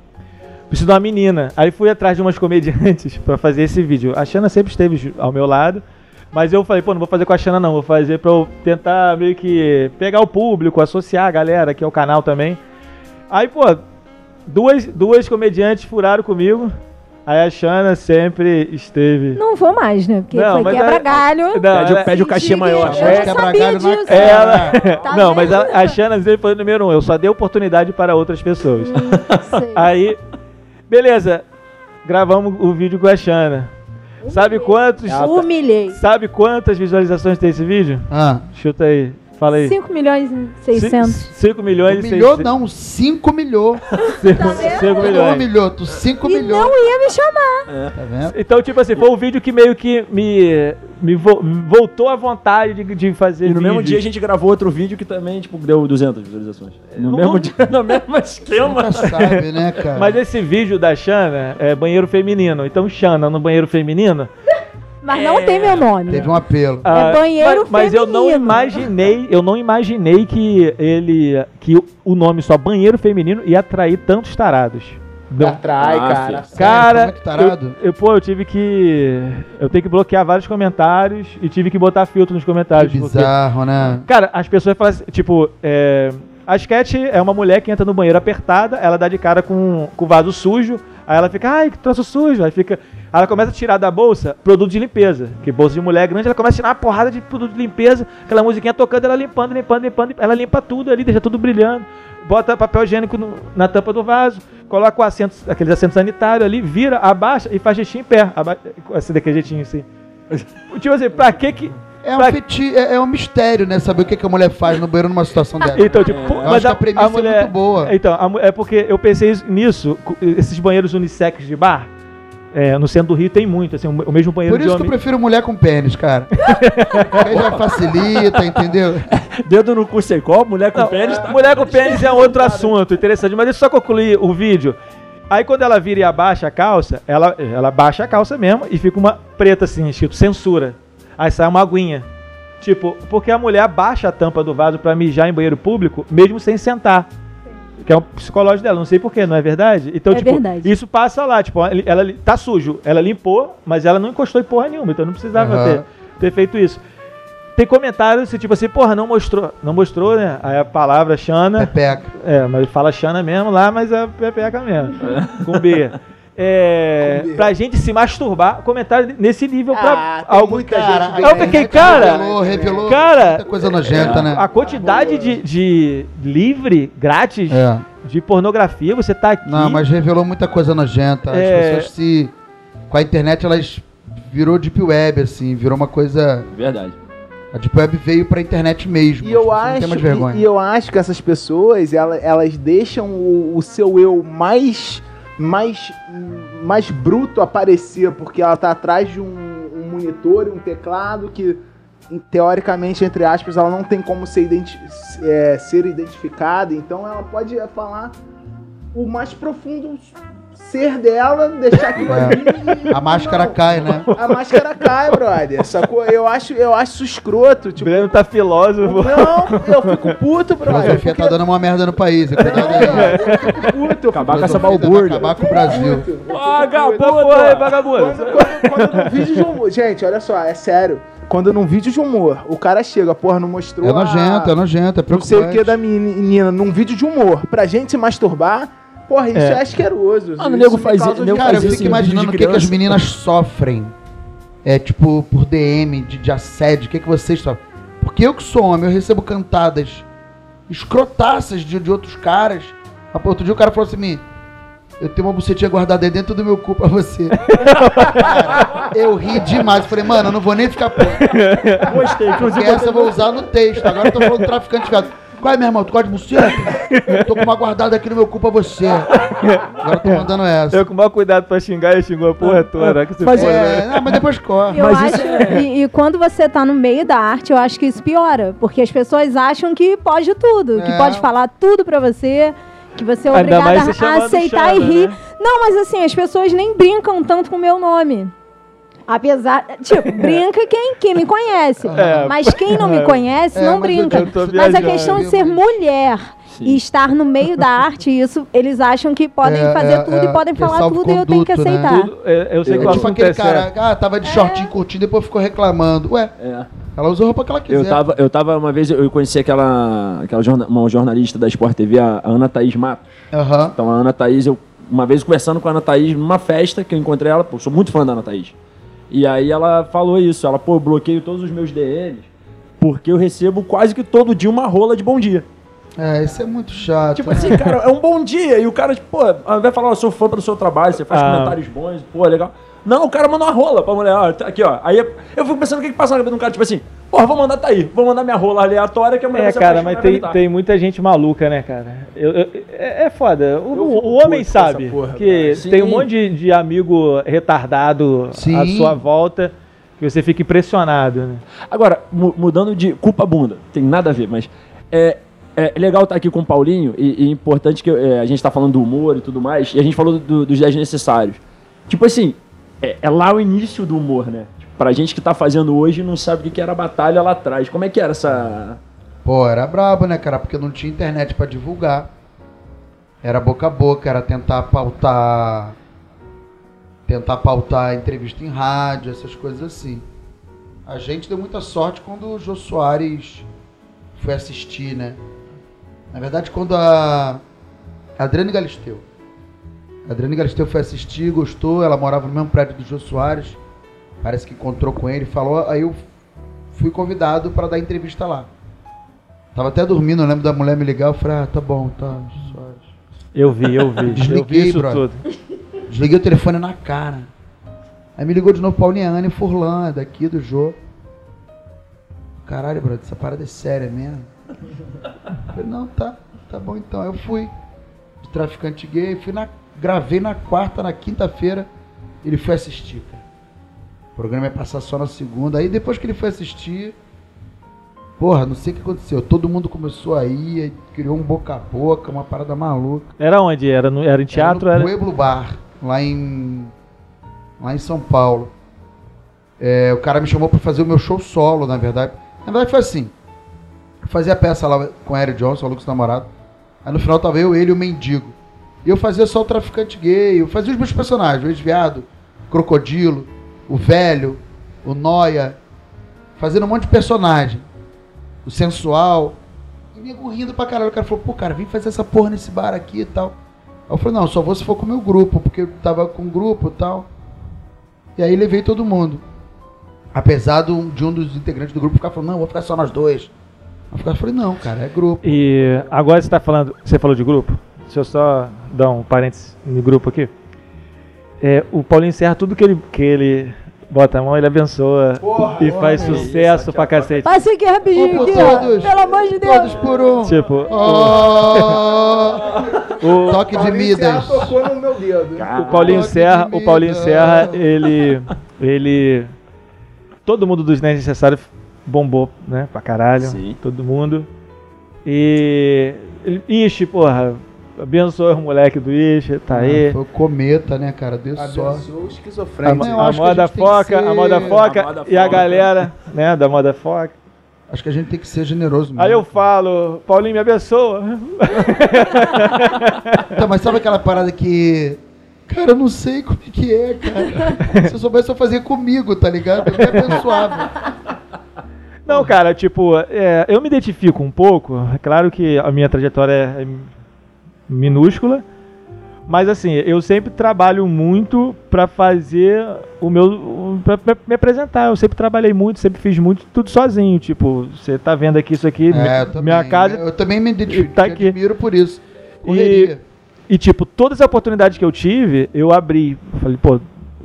preciso de uma menina. Aí fui atrás de umas comediantes pra fazer esse vídeo. A Xana sempre esteve ao meu lado. Mas eu falei, pô, não vou fazer com a Xana não, vou fazer pra eu tentar meio que pegar o público, associar a galera, que é o canal também. Aí, pô, duas, duas comediantes furaram comigo. Aí a Xana sempre esteve. Não vou mais, né? Porque Não, foi mas quebra-galho. Não, Pede, ela- o- pede o cachê maior. Eu sabia na disso. cara. Ela. Tá não, vendo? mas a, a Xana sempre foi o número um. Eu só dei oportunidade para outras pessoas. Sei. Aí, beleza. Gravamos o vídeo com a Xana. Sabe quantos. Humilhei. Sabe quantas visualizações tem esse vídeo? Ah. Chuta aí. Fala aí. 5 milhões e 600. 5 milhões e Humilhou 600. não, 5 milhou. 5 Não milhões. humilhou, tu 5 E milhou. não ia me chamar. Tá vendo? Então, tipo assim, foi um vídeo que meio que me, me vo- voltou à vontade de, de fazer E no mesmo vídeos. dia a gente gravou outro vídeo que também, tipo, deu 200 visualizações. No Não- mesmo dia, no mesmo esquema. Nunca sabe, né, cara? Mas esse vídeo da Xana é banheiro feminino. Então, Xana no banheiro feminino. Mas não tem meu nome. Teve um apelo. ah, banheiro mas, mas eu não imaginei, eu não imaginei que ele. que o- nome só banheiro feminino ia atrair tantos tarados. Não. Atrai, Ah, cara. Cara, eu, eu, pô, eu tive que. Eu tenho que bloquear vários comentários e tive que botar filtro nos Que comentários. porque- bizarro, né? Cara, as pessoas falam assim, tipo, é, a sketch é uma mulher que entra no banheiro apertada, ela dá de cara com, com o vaso sujo, aí ela fica, ai, que troço sujo, aí fica. aí Ela começa a tirar da bolsa produto de limpeza. Que bolsa de mulher é grande, ela começa a tirar uma porrada de produto de limpeza, aquela musiquinha tocando, ela limpando, limpando, limpando, ela limpa tudo ali, deixa tudo brilhando. Bota papel higiênico no- na tampa do vaso, coloca o assento, aqueles assentos sanitários ali, vira, abaixa e faz jeitinho em pé. Aba assim, daquele jeitinho assim. tipo assim, pra que que. É um, pra- feti é, é um mistério, né? Saber o que, que a mulher faz no banheiro numa situação dessa. Então, tipo, pô, Eu acho que a premissa é muito boa. Então, a é porque eu pensei isso- nisso, esses banheiros unissex de bar, é, no centro do Rio tem muito, assim, o mesmo banheiro Por isso de que eu prefiro mulher com pênis, cara. Aí já facilita, entendeu? Dedo no cu sem copo, mulher com Não, pênis. tá- mulher com pênis é outro assunto interessante, mas deixa eu só concluir o vídeo. Aí quando ela vira e abaixa a calça, ela, ela baixa a calça mesmo e fica uma preta assim, escrito censura. Aí sai uma aguinha. Tipo, porque a mulher abaixa a tampa do vaso pra mijar em banheiro público, mesmo sem sentar. Que é um psicológico dela, não sei porquê, não é verdade? Então, É tipo, verdade. isso passa lá, tipo, ela, tá sujo, ela limpou, mas ela não encostou em porra nenhuma, então não precisava Aham. ter, ter feito isso. Tem comentários assim, tipo assim, porra, não mostrou, não mostrou, né? Aí a palavra Xana, Pepeca. é, mas fala Xana mesmo lá, mas é pepeca mesmo, com B. É, pra gente se masturbar, comentário nesse nível pra Ah, muita Cara, gente Eu fiquei, internet cara, Revelou, revelou cara, muita coisa nojenta, né? a quantidade de, de livre, grátis, É. de pornografia, você tá aqui. Não, mas revelou muita coisa nojenta. As É. pessoas se. Com a internet, elas virou Deep Web, assim, virou uma coisa. Verdade. A Deep Web veio pra internet mesmo. E eu as acho, mais e, eu acho que essas pessoas, ela- elas deixam o, o seu eu mais, mais, mais bruto aparecer, porque ela tá atrás de um, um monitor e um teclado que, teoricamente, entre aspas, ela não tem como ser, identi é, ser identificada, então ela pode falar o mais profundo ser dela, deixar aquilo É. ali A máscara não. cai, né? A máscara cai, brother. Sacou? Eu acho, eu acho isso escroto. O Tipo, Breno tá filósofo. não, eu fico puto, A brother. filosofia tá dando uma merda no país. Aí. Eu fico puto. eu Acabar com essa balbúrdia. Acabar com o Brasil. Vagabundo! aí, vagabundo. Quando, quando, quando num vídeo de humor. Gente, olha só, é sério. Quando num vídeo de humor, o cara chega, porra, não mostrou. É nojento, é a, nojento, é Não sei o que preocupante. da menina num vídeo de humor. Pra gente se masturbar, porra, isso é, É. asqueroso. Ah, o nego faz- nego de- Cara, eu faz fico isso em imaginando o que, que as meninas sofrem. É tipo, por DM, de, de assédio, o que, que vocês sofrem? Porque eu que sou homem, eu recebo cantadas escrotaças de, de outros caras. Pô, Outro dia o cara falou assim: "Me, eu tenho uma bucetinha guardada aí dentro do meu cu pra você. Cara, eu ri demais. Falei, mano, eu não vou nem ficar puto. Gostei, inclusive. Porque essa eu vou usar no texto. Agora eu tô falando do traficante de gado. Qual é, meu irmão? Tu gosta de buceta? Eu tô com uma guardada aqui no meu cu pra você. Agora eu tô mandando essa. Eu com o maior cuidado pra xingar, ele xingou a porra toda. Que se Mas foda, é- né? É, não, mas depois corre. Eu Mas acho, isso é- e, e quando você tá no meio da arte, eu acho que isso piora. Porque as pessoas acham que pode tudo, que É. pode falar tudo pra você, que você é obrigada a aceitar e Xana, rir. né? Não, mas assim, as pessoas nem brincam tanto com o meu nome. Apesar. Tipo, brinca quem, quem me conhece. É. Mas quem não me conhece É, não mas eu brinca. eu tô Mas a questão de ser mulher e estar no meio da arte, isso eles acham que podem É, fazer é, tudo é, e podem é falar tudo e eu tenho que né? aceitar. Tudo- é, eu sei Eu- que É tipo aquele é cara, ah, tava de shortinho curtindo, depois ficou reclamando. Ué, É. ela usa a roupa que ela quiser. Eu tava, eu tava uma vez, eu conheci aquela, aquela jorna- uma jornalista da Sport TV, a Ana Thaís Matos. Aham. Então a Ana Thaís, eu uma vez conversando com a Ana Thaís numa festa que eu encontrei ela, pô, sou muito fã da Ana Thaís. E aí ela falou isso, ela, pô, eu bloqueio todos os meus DMs porque eu recebo quase que todo dia uma rola de bom dia. É, isso é muito chato. Tipo assim, cara, é um bom dia. E o cara, tipo, pô, de falar, eu sou fã do seu trabalho, você faz Ah. comentários bons, pô, legal. Não, o cara manda uma rola pra mulher, ó, tá aqui, ó. Aí eu fico pensando o que que passa na cabeça de um cara, tipo assim, porra, vou mandar tá aí, vou mandar minha rola aleatória que a mulher É, cara, mas tem, tem muita gente maluca, né, cara? Eu- eu- é, é foda. O, Eu o homem sabe porra, que cara. tem um Sim. monte de, de amigo retardado à Sim. sua volta que você fica impressionado, né? Agora, mu- mudando de culpa bunda, tem nada a ver, mas é, é legal estar aqui com o Paulinho e, e importante que é, a gente tá falando do humor e tudo mais, e a gente falou do- dos 10 necessários. Tipo assim, é, é lá o início do humor, né? Tipo, pra gente que tá fazendo hoje não sabe o que era a batalha lá atrás. Como é que era essa. Pô, era brabo, né, cara? Porque não tinha internet pra divulgar. Era boca a boca, era tentar pautar. Tentar pautar entrevista em rádio, essas coisas assim. A gente deu muita sorte quando o Jô Soares foi assistir, né? Na verdade, quando a Adriane Galisteu. A Adriane Galisteu foi assistir, gostou, ela morava no mesmo prédio do Jô Soares. Parece que encontrou com ele, falou, aí eu fui convidado para dar entrevista lá. Tava até dormindo, eu lembro da mulher me ligar, eu falei, ah, tá bom, tá, Soares. Eu vi, eu vi. eu vi Desliguei, isso brother. tudo. Desliguei o telefone na cara. Aí me ligou de novo Paulinha Anne Furlan, daqui do Jô. Caralho, brother, essa parada é séria mesmo. Eu falei, não, tá, tá bom então. Eu fui de traficante gay, fui na, gravei na quarta, na quinta-feira, ele foi assistir, cara. O programa ia passar só na segunda. Aí depois que ele foi assistir, porra, não sei o que aconteceu. Todo mundo começou a ir, aí criou um boca a boca, uma parada maluca. Era onde? Era, no, era em teatro? Era no Pueblo Bar, lá em lá em São Paulo. É, o cara me chamou pra fazer o meu show solo, na verdade. Na verdade foi assim. Eu fazia a peça lá com o Eric Johnson, o Lucas Namorado. Aí no final tava eu, ele e o Mendigo. E eu fazia só o traficante gay, eu fazia os meus personagens, o ex-viado, Crocodilo, o velho, o Noia, fazendo um monte de personagem. O sensual. E o nego rindo pra caralho. O cara falou, pô, cara, vem fazer essa porra nesse bar aqui e tal. Aí eu falei, não, só vou se for com o meu grupo, porque eu tava com um grupo e tal. E aí levei todo mundo. Apesar do- de um dos integrantes do grupo ficar falando, não, vou ficar só nós dois. Eu falei, não, cara, é grupo. E agora você tá falando. Você falou de grupo? Deixa eu só dar um parênteses no grupo aqui. É, o Paulinho Serra, tudo que ele, que ele bota a mão, ele abençoa e faz porra, sucesso isso, pra cacete. Passa aqui rapidinho, aqui, ó. todos. Pelo amor de Deus. Todos por um. Tipo, o, Oh, o- toque de Midas. tocou no meu dedo. o Paulinho Toque de Serra, o Paulinho. Serra, ele. ele. Todo mundo dos Nerds Necessários bombou, né? Pra caralho. Sim. Todo mundo. E. Ixi, porra. Abençoa o moleque do Ixi, tá aí. Ah, Foi o cometa, né, cara? Deu sorte. Abençoa o A, esquizofrênico. a a moda que foca, a moda foca A moda e a foca. galera, né, da moda foca. Acho que a gente tem que ser generoso mesmo. Aí eu falo, Paulinho me abençoa. Então, mas sabe aquela parada que. Cara, eu não sei como é que é, cara. Se eu soubesse, eu fazia comigo, tá ligado? Eu me abençoava. Não, cara, tipo, é, eu me identifico um pouco. É claro que a minha trajetória é minúscula, mas assim, eu sempre trabalho muito pra fazer o meu. Pra, me apresentar. Eu sempre trabalhei muito, sempre fiz muito, tudo sozinho. Tipo, você tá vendo aqui isso aqui, É, também, minha casa. Eu também me identifico, tá aqui. admiro por isso. Correria. E, tipo, todas as oportunidades que eu tive, eu abri. Falei, pô,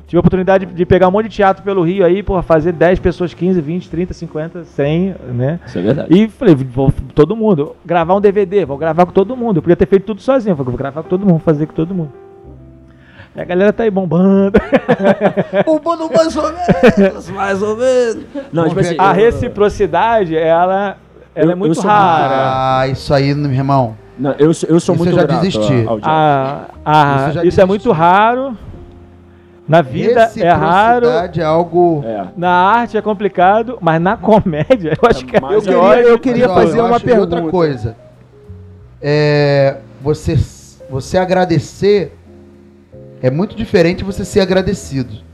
tive a oportunidade de pegar um monte de teatro pelo Rio aí, porra, fazer 10 pessoas, 15, 20, 30, 50, 100, né? Isso é verdade. E falei, vou, todo mundo, gravar um DVD, vou gravar com todo mundo. Eu podia ter feito tudo sozinho, falei, vou gravar com todo mundo, vou fazer com todo mundo. E a galera tá aí bombando. Bombando mais ou menos, mais ou menos. Não, Vamos tipo assim. A reciprocidade, ela, ela Eu- é muito rara. Ah, isso aí, meu irmão. Não, eu, sou- eu sou Isso muito eu já grato desisti. ao- ao Jeff. A, a- Isso já isso é muito raro. Na vida é raro. Reciprocidade é algo. É. Na arte é complicado, mas na comédia eu acho que é Mas Eu eu queria, eu queria Mas, ó, fazer eu uma pergunta. Outra coisa. é, você, você agradecer é muito diferente você ser agradecido.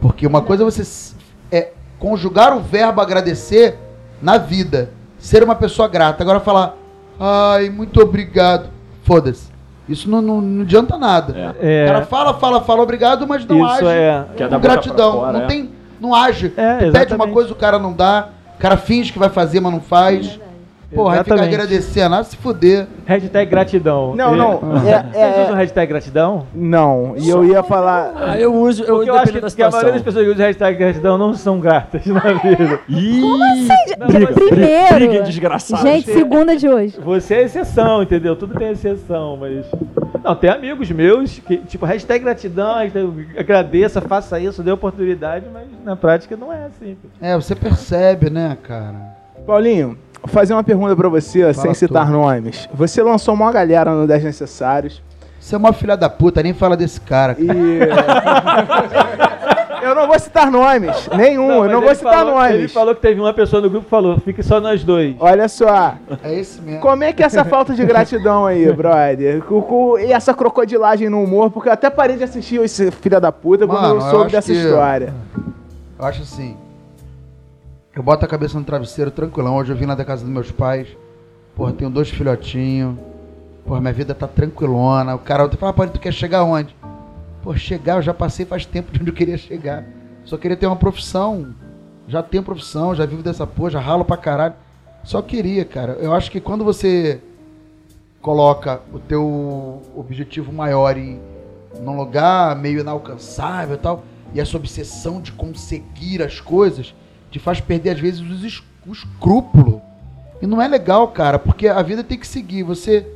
Porque uma coisa é você é conjugar o verbo agradecer na vida, ser uma pessoa grata. Agora falar, ai, muito obrigado. Foda-se. Isso não, não, não adianta nada. É. O cara fala, fala, fala obrigado, mas não Isso age é. É com gratidão. fora, não é. tem, não age. É, pede uma coisa, o cara não dá. O cara finge que vai fazer, mas não faz. Porra, aí fica Exatamente. agradecendo, ah, se fuder. Hashtag gratidão. Não, É. não. É, Vocês é- usam hashtag gratidão? não, e eu ia falar. Ah, eu uso, eu Porque eu acho que, que a maioria das pessoas que usam hashtag gratidão não são gratas na vida. Ih, Não, briga, mas- Primeiro. briga desgraçada. Gente, segunda de hoje. Você é exceção, entendeu? Tudo tem exceção, mas. Não, tem amigos meus que, tipo, hashtag gratidão, hashtag agradeça, faça isso, dê oportunidade, mas na prática não é assim. É, você percebe, né, cara? Paulinho, fazer uma pergunta pra você, sem citar tudo. nomes. Você lançou uma galera no 10 Necessários. Você é uma filha da puta, nem fala desse cara. cara. E. eu não vou citar nomes, nenhum, eu mas não vou ele citar falou- Ele nomes. falou que teve uma pessoa no grupo que falou, fique só nós dois. Olha só, É esse mesmo. como é que é essa falta de gratidão aí, brother? E essa crocodilagem no humor, porque eu até parei de assistir esse filho da puta quando Mano, eu eu soube acho dessa que- história. Eu acho assim. Eu boto a cabeça no travesseiro tranquilão. Hoje eu vim lá da casa dos meus pais. Porra, tenho dois filhotinhos. Porra, minha vida tá tranquilona. O cara fala, ah, pai, tu quer chegar onde? Pô, chegar, eu já passei faz tempo de onde eu queria chegar. Só queria ter uma profissão. Já tenho profissão, já vivo dessa porra, já ralo pra caralho. Só queria, cara. Eu acho que quando você coloca o teu objetivo maior em num lugar meio inalcançável e tal, e essa obsessão de conseguir as coisas te faz perder às vezes os o escrúpulo. E não é legal, cara, porque a vida tem que seguir. Você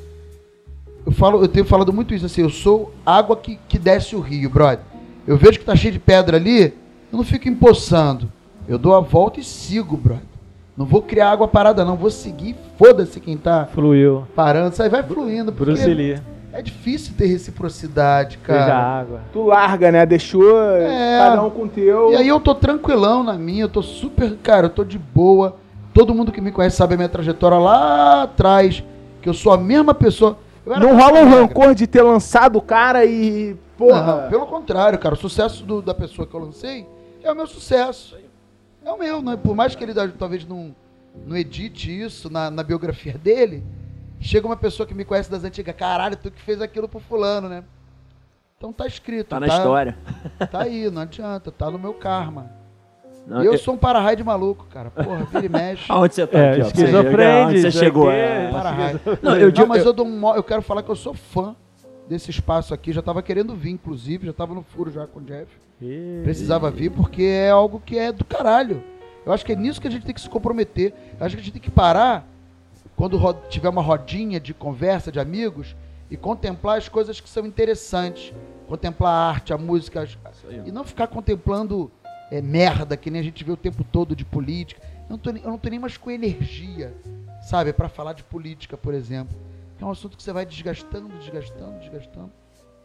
eu falo, eu tenho falado muito isso assim, eu sou água que, que desce o rio, brother. Eu vejo que tá cheio de pedra ali, eu não fico empoçando. Eu dou a volta e sigo, brother. Não vou criar água parada, não. Vou seguir, foda-se quem tá Fluiu. parando. Isso aí vai fluindo. Bruce Lee. É difícil ter reciprocidade, cara. água. Tu larga, né? Deixou É. cada um com o teu. E aí eu tô tranquilão na minha, eu tô super, cara, eu tô de boa. Todo mundo que me conhece sabe a minha trajetória lá atrás, que eu sou a mesma pessoa. Não rola um rancor de ter lançado o cara e. Porra. Não, pelo contrário, cara, o sucesso do- da pessoa que eu lancei é o meu sucesso. É o meu, né? Por mais que ele talvez não, não edite isso na, na biografia dele, chega uma pessoa que me conhece das antigas, caralho, tu que fez aquilo pro fulano, né? Então tá escrito. Tá na história. Tá aí, não adianta, tá no meu karma. Não, eu eu- sou um para-raio de maluco, cara. Porra, vira e mexe. Aonde você tá É, aqui, ó? esquizofrênico, Onde você chegou? é. é-. Não, eu Não, mas eu- dou um eu quero falar que eu sou fã desse espaço aqui. Já tava querendo vir, inclusive, já tava no furo já com o Jeff. Precisava vir porque é algo que é do caralho. Eu acho que é nisso que a gente tem que se comprometer. Eu acho que a gente tem que parar quando tiver uma rodinha de conversa de amigos e contemplar as coisas que são interessantes. Contemplar a arte, a música. E não ficar contemplando é, merda que nem a gente vê o tempo todo de política. Eu não tô, nem- eu não tô nem mais com energia, sabe? para falar de política, por exemplo. Que é um assunto que você vai desgastando, desgastando, desgastando.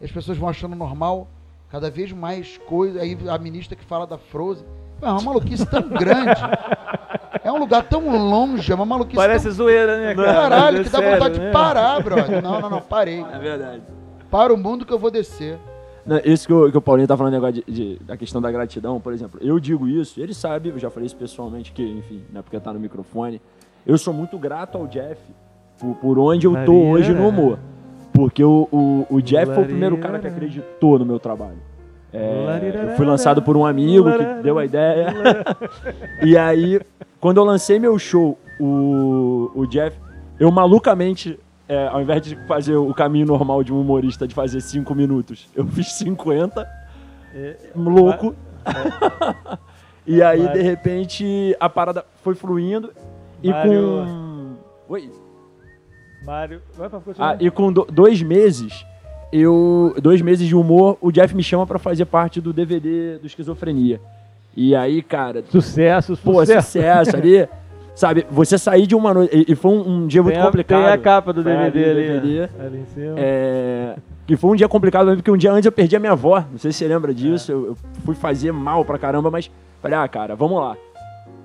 E as pessoas vão achando normal cada vez mais coisa. Aí a ministra que fala da Frozen. É uma maluquice tão grande. É um lugar tão longe, é uma maluquice Parece zoeira, né, tão... cara? Caralho, que dá sério, vontade né? de parar, brother. Não, não, não, parei. É verdade. Para o mundo que eu vou descer. Não, isso que o, que o Paulinho tá falando, negócio de, de- da questão da gratidão, por exemplo. Eu digo isso, ele sabe, eu já falei isso pessoalmente, que, enfim, não é porque tá no microfone. Eu sou muito grato ao Jeff por, por onde eu tô Maria. hoje no humor. Porque o, o, o Jeff foi o primeiro cara que acreditou no meu trabalho. É, fui lançado por um amigo que deu a ideia. e aí, quando eu lancei meu show, o, o Jeff, eu malucamente, é, ao invés de fazer o caminho normal de um humorista de fazer cinco minutos, eu fiz 50, louco. e aí, Mário. de repente, a parada foi fluindo e Mário. com. Oi. Mário, vai pra Ah, e com do- dois meses, eu. Dois meses de humor, o Jeff me chama pra fazer parte do DVD do Esquizofrenia. E aí, cara, Sucesso, pô, sucesso. sucesso ali. Sabe, você sair de uma noite. E, e foi um, um dia muito Tem a, complicado. tem a capa do DVD ali. DVD. ó. Ali em cima. É, que foi um dia complicado mesmo, porque um dia antes eu perdi a minha avó. Não sei se você lembra disso. Eu, eu fui fazer mal pra caramba, mas falei, ah, cara, vamos lá.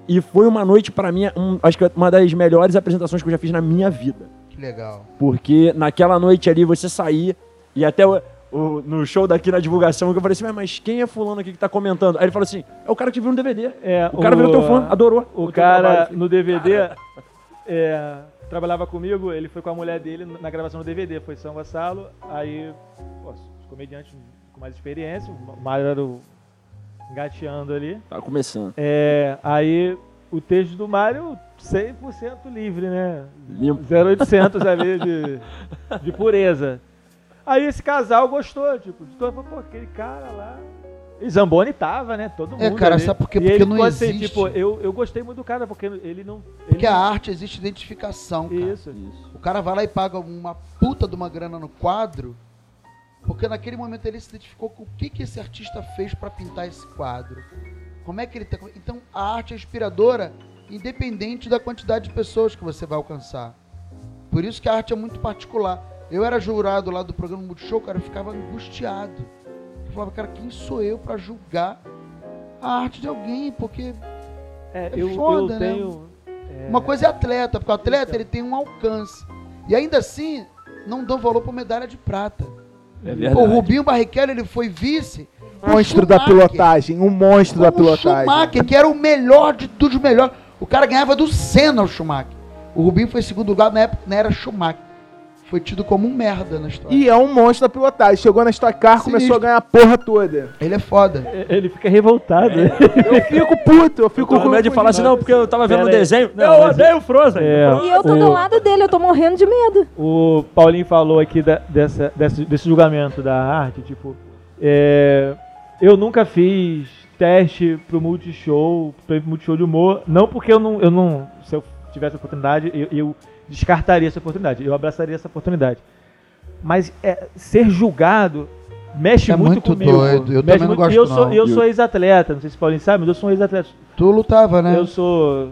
E foi uma noite pra mim, um- acho que uma das melhores apresentações que eu já fiz na minha vida. Que legal. Porque naquela noite ali você saía e até o- o- no show daqui na divulgação eu falei assim, "Mas- quem é fulano aqui que tá comentando? Aí ele falou assim, é o cara que viu no DVD. É, O cara virou teu fã, adorou. O cara no DVD é, trabalhava comigo, ele foi com a mulher dele na gravação do DVD, foi São Gonçalo, aí pô, os comediantes com mais experiência, o Mário era o engateando ali. Tá começando. É, aí o texto do Mário 100% livre, né? Limpo. 0800 ali de, de pureza. Aí esse casal gostou, tipo, de todo, pô, aquele cara lá. E Zamboni tava, né? Todo mundo. É, cara, ali. sabe por quê? Porque ele não assim, existe. tipo, eu, eu gostei muito do cara, porque ele não. Ele Porque a não- arte existe identificação, cara. Isso. O cara vai lá e paga uma puta de uma grana no quadro, porque naquele momento ele se identificou com o que, que esse artista fez pra pintar esse quadro. Como é que ele tá. Então a arte é inspiradora, independente da quantidade de pessoas que você vai alcançar. Por isso que a arte é muito particular. Eu era jurado lá do programa Multishow, cara, eu ficava angustiado. Eu falava, cara, quem sou eu pra julgar a arte de alguém? Porque É, É eu, foda, eu né? tenho. é, Uma coisa é atleta, porque o atleta ele tem um alcance. E ainda assim, não dão valor para medalha de prata. É O. Rubinho Barrichello ele foi vice. Monstro da pilotagem, um monstro da Como o pilotagem. Schumacher, que era o melhor de tudo, o melhor. O cara ganhava do Senna, o Schumacher. O Rubinho foi segundo lugar, na época não era Schumacher. Foi tido como um merda na história. E é um monstro da pilotagem. Chegou na Stock Car, começou a ganhar a porra toda. Ele é foda. Ele fica revoltado. né? Eu fico puto, eu fico Com medo de falar assim, não, porque eu tava vendo o aí. desenho. Não, eu mas- odeio o Frozen. É. E eu tô O- do lado dele, eu tô morrendo de medo. O Paulinho falou aqui da- dessa, desse, desse julgamento da arte, tipo, é, eu nunca fiz teste pro multishow, pro multishow de humor, não porque eu não, eu não se eu tivesse a oportunidade, eu, eu descartaria essa oportunidade, eu abraçaria essa oportunidade. Mas é, ser julgado mexe É muito, muito comigo. doido, eu mexe também não muito- gosto e eu sou, não. eu sou ex-atleta, não sei se o Paulinho sabe, mas eu sou um ex-atleta. Tu lutava, né? Eu sou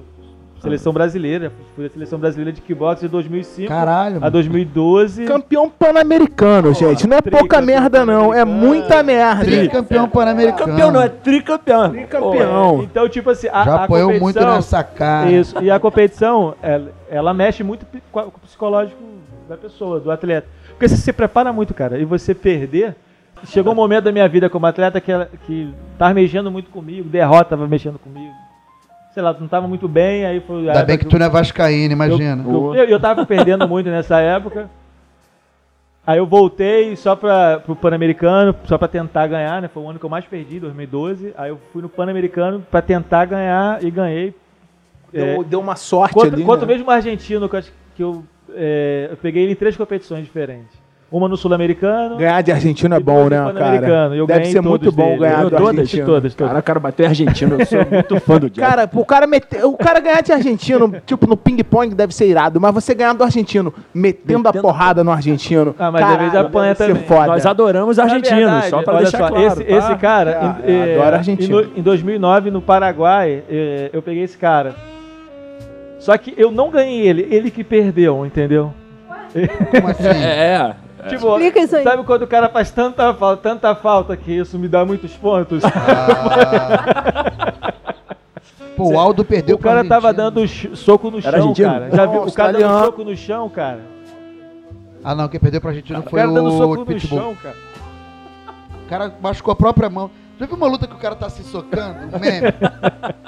seleção brasileira, fui da seleção brasileira de kickbox de 2005 Caralho. a mano. 2012. Campeão pan-americano, gente. Não é pouca merda, não. É muita merda. Tricampeão pan-americano. Campeão não, é tricampeão. Tricampeão. Então, tipo assim, a, Já a apoiou muito nessa cara. Isso, e a competição, ela, ela mexe muito com o psicológico da pessoa, do atleta. Porque você se prepara muito, cara, e você perder. Chegou um momento da minha vida como atleta que, ela- que tava mexendo muito comigo, derrota tava mexendo comigo. Sei lá, não tava muito bem, aí foi. Ainda bem que tu não é vascaíno, imagina. eu, eu, eu tava perdendo muito nessa época. Aí eu voltei só para pro Pan-Americano, só pra tentar ganhar, né? Foi o ano que eu mais perdi, 2012. Aí eu fui no Pan-Americano pra tentar ganhar e ganhei. É, Deu, deu uma sorte Quanto, ali. quanto né? mesmo o argentino, que eu, que eu, é, eu peguei ele em três competições diferentes. Uma no Sul-Americano. Ganhar de argentino é bom, né, cara? Eu Deve ser muito bom dele. ganhar Eu do todas, argentino. todas, todas. Cara, o cara bateu argentino, eu sou muito fã do. Cara, o cara meter, o cara ganhar de argentino, tipo no ping-pong deve ser irado, mas você ganhar do argentino metendo, a Metendo- porrada no argentino. Ah, mas vezes caralho, apanha deve ser também. Foda. Nós adoramos argentinos, verdade, só pra deixar só, claro. Esse, tá? esse cara, em, eu eh, adoro argentino. em em 2009, no Paraguai, eh, eu peguei esse cara. Só que eu não ganhei ele, ele que perdeu, entendeu? Como assim? É, é. Tipo, Explica isso aí. sabe quando o cara faz tanta falta, tanta falta que isso me dá muitos pontos? Ah. Pô, o Aldo perdeu o cara tava dando soco no Era chão, argentino? cara. Já Não, viu o cara dando soco no chão, cara? Ah, não, quem perdeu pra Argentina O foi cara dando o soco no Pitbull. chão, cara. O cara machucou a própria mão. Já viu uma luta que o cara tá se socando? Um meme?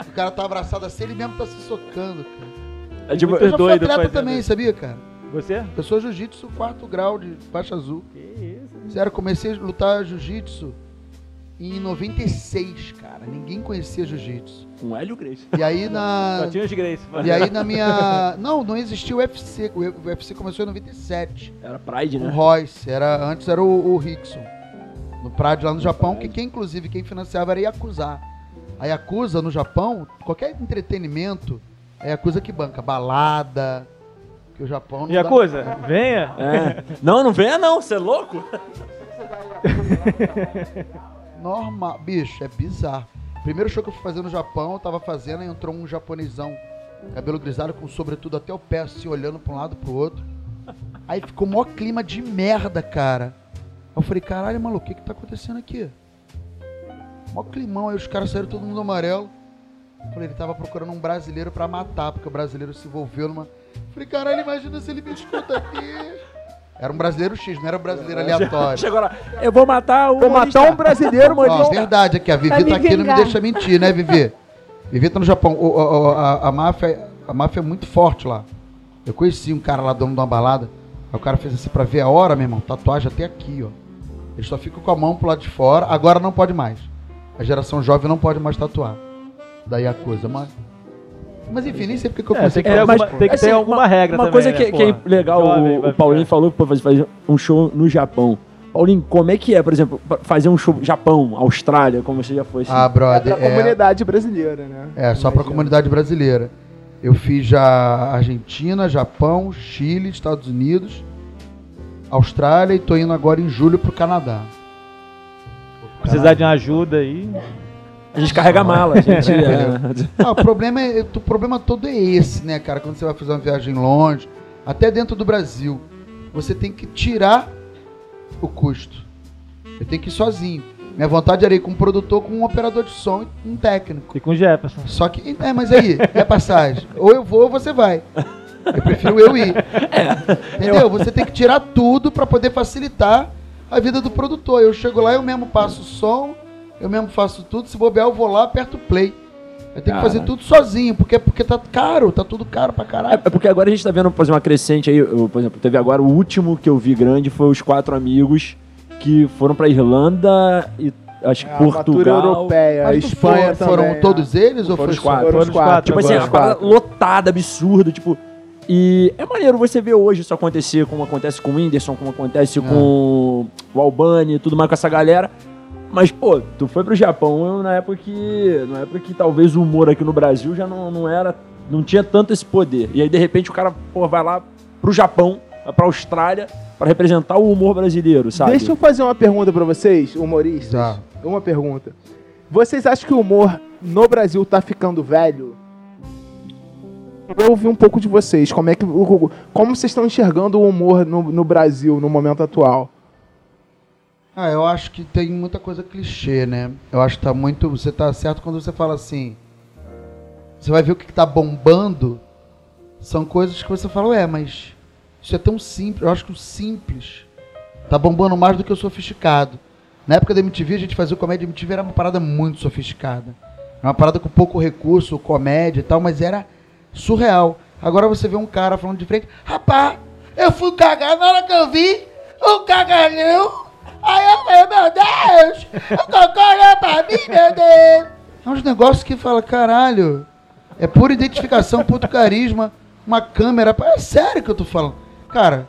o cara tá abraçado assim, ele mesmo tá se socando, cara. É tipo, Muito Eu já fui doido atleta também, isso. sabia, cara? Você? Eu sou jiu-jitsu quarto grau de faixa azul. Que isso? Sério, comecei a lutar jiu-jitsu em 96, cara. Ninguém conhecia jiu-jitsu. com Hélio Grace. E aí na... Só tinha os Grace. E aí na minha... Não, não existia o UFC. O UFC começou em 97. Era Pride, O né? Royce. Era, antes era o, o Rickson. No Pride lá no Japão, que quem, inclusive, quem financiava era Yakuza. A Yakuza no Japão, qualquer entretenimento, é a Yakuza que banca. Balada, que o Japão não E a dá- coisa? Venha. É. Não, não venha não, você é louco? Normal. Bicho, é bizarro. Primeiro show que eu fui fazer no Japão, eu tava fazendo e entrou um japonesão, cabelo grisalho, com sobretudo até o pé, assim, olhando pra um lado pro outro. Aí ficou o maior clima de merda, cara. Aí eu falei, caralho, maluco, o que que tá acontecendo aqui? Mó climão, aí os caras saíram todo mundo amarelo. Falei, ele tava procurando um brasileiro pra matar, porque o brasileiro se envolveu numa. Falei, caralho, imagina se ele me escuta aqui. Era um brasileiro X, não era um brasileiro aleatório. Chegou lá, eu vou matar o Vou matar um brasileiro, Ó, humorista. verdade aqui, a Vivi tá aqui, não me deixa mentir, né, Vivi? Vivi tá no Japão. O- o- a, a máfia, a máfia é muito forte lá. Eu conheci um cara lá, dono de uma balada. Aí o cara fez assim pra ver a hora, meu irmão. Tatuagem até aqui, ó. Eles só ficam com a mão pro lado de fora. Agora não pode mais. A geração jovem não pode mais tatuar. Daí a coisa, mas. Mas enfim, nem sei porque que eu É, pensei que era mas- alguma, tem que assim, ter alguma uma- regra Uma também, coisa né, que, que é legal, Jovem o, o Paulinho falou que pode fazer um show no Japão. Paulinho, como é que é, por exemplo, fazer um show Japão, Austrália, como você já foi? Assim? Ah, É brother. pra comunidade brasileira, né? É, só pra Imagina. comunidade brasileira. Eu fiz já Argentina, Japão, Chile, Estados Unidos, Austrália e tô indo agora em julho pro Canadá. Precisar de uma ajuda aí. A gente carrega a mala, a gente. é, Ah, o, problema é, o problema todo é esse, né, cara? Quando você vai fazer uma viagem longe, até dentro do Brasil, você tem que tirar o custo. Eu tenho que ir sozinho. Minha vontade era ir com um produtor, com um operador de som e um técnico. E com o Jefferson. Só que, é, mas aí, é passagem. Ou eu vou ou você vai. Eu prefiro eu ir. Entendeu? Você tem que tirar tudo pra poder facilitar a vida do produtor. Eu chego lá, eu mesmo passo o som, eu mesmo faço tudo. Se bobear, eu vou lá, aperto o play. Eu tenho que fazer tudo sozinho, porque, porque tá caro, tá tudo caro pra É, caralho. é porque agora a gente tá vendo, por exemplo, uma crescente aí. eu, por exemplo, teve agora o último que eu vi grande foi os quatro amigos que foram pra Irlanda e acho que É, Portugal. europeia, Mas Espanha foram, foram também. todos eles ou Foram foi os quatro. Foram os quatro. Tipo assim, agora. a lotada, absurda, tipo. E é maneiro você ver hoje isso acontecer, como acontece com o Whindersson, como acontece É. com o Albani e tudo mais com essa galera. Mas, pô, tu foi pro Japão eu, na época que. Na época que talvez o humor aqui no Brasil já não, não era. Não tinha tanto esse poder. E aí, de repente, o cara, pô, vai lá pro Japão, vai pra Austrália, pra representar o humor brasileiro, sabe? Deixa eu fazer uma pergunta pra vocês, humoristas. Tá. Uma pergunta. Vocês acham que o humor no Brasil tá ficando velho? Eu ouvi um pouco de vocês. Como é que, o- como vocês estão enxergando o humor no, no Brasil no momento atual? Ah, eu acho que tem muita coisa clichê, né? Eu acho que tá muito. Você tá certo quando você fala assim. Você vai ver o que, que tá bombando. São coisas que você fala, é, mas isso é tão simples. Eu acho que o simples tá bombando mais do que o sofisticado. Na época da MTV, a gente fazia o comédia MTV, era uma parada muito sofisticada. Era uma parada com pouco recurso, comédia e tal, mas era surreal. Agora você vê um cara falando de frente, rapaz, eu fui cagar na hora que eu vi o cagalhão. Aí eu falei, meu Deus, o cocô olhou pra mim, meu Deus. É uns negócios que fala, caralho, é pura identificação, puto carisma, uma câmera. É sério que eu tô falando. Cara,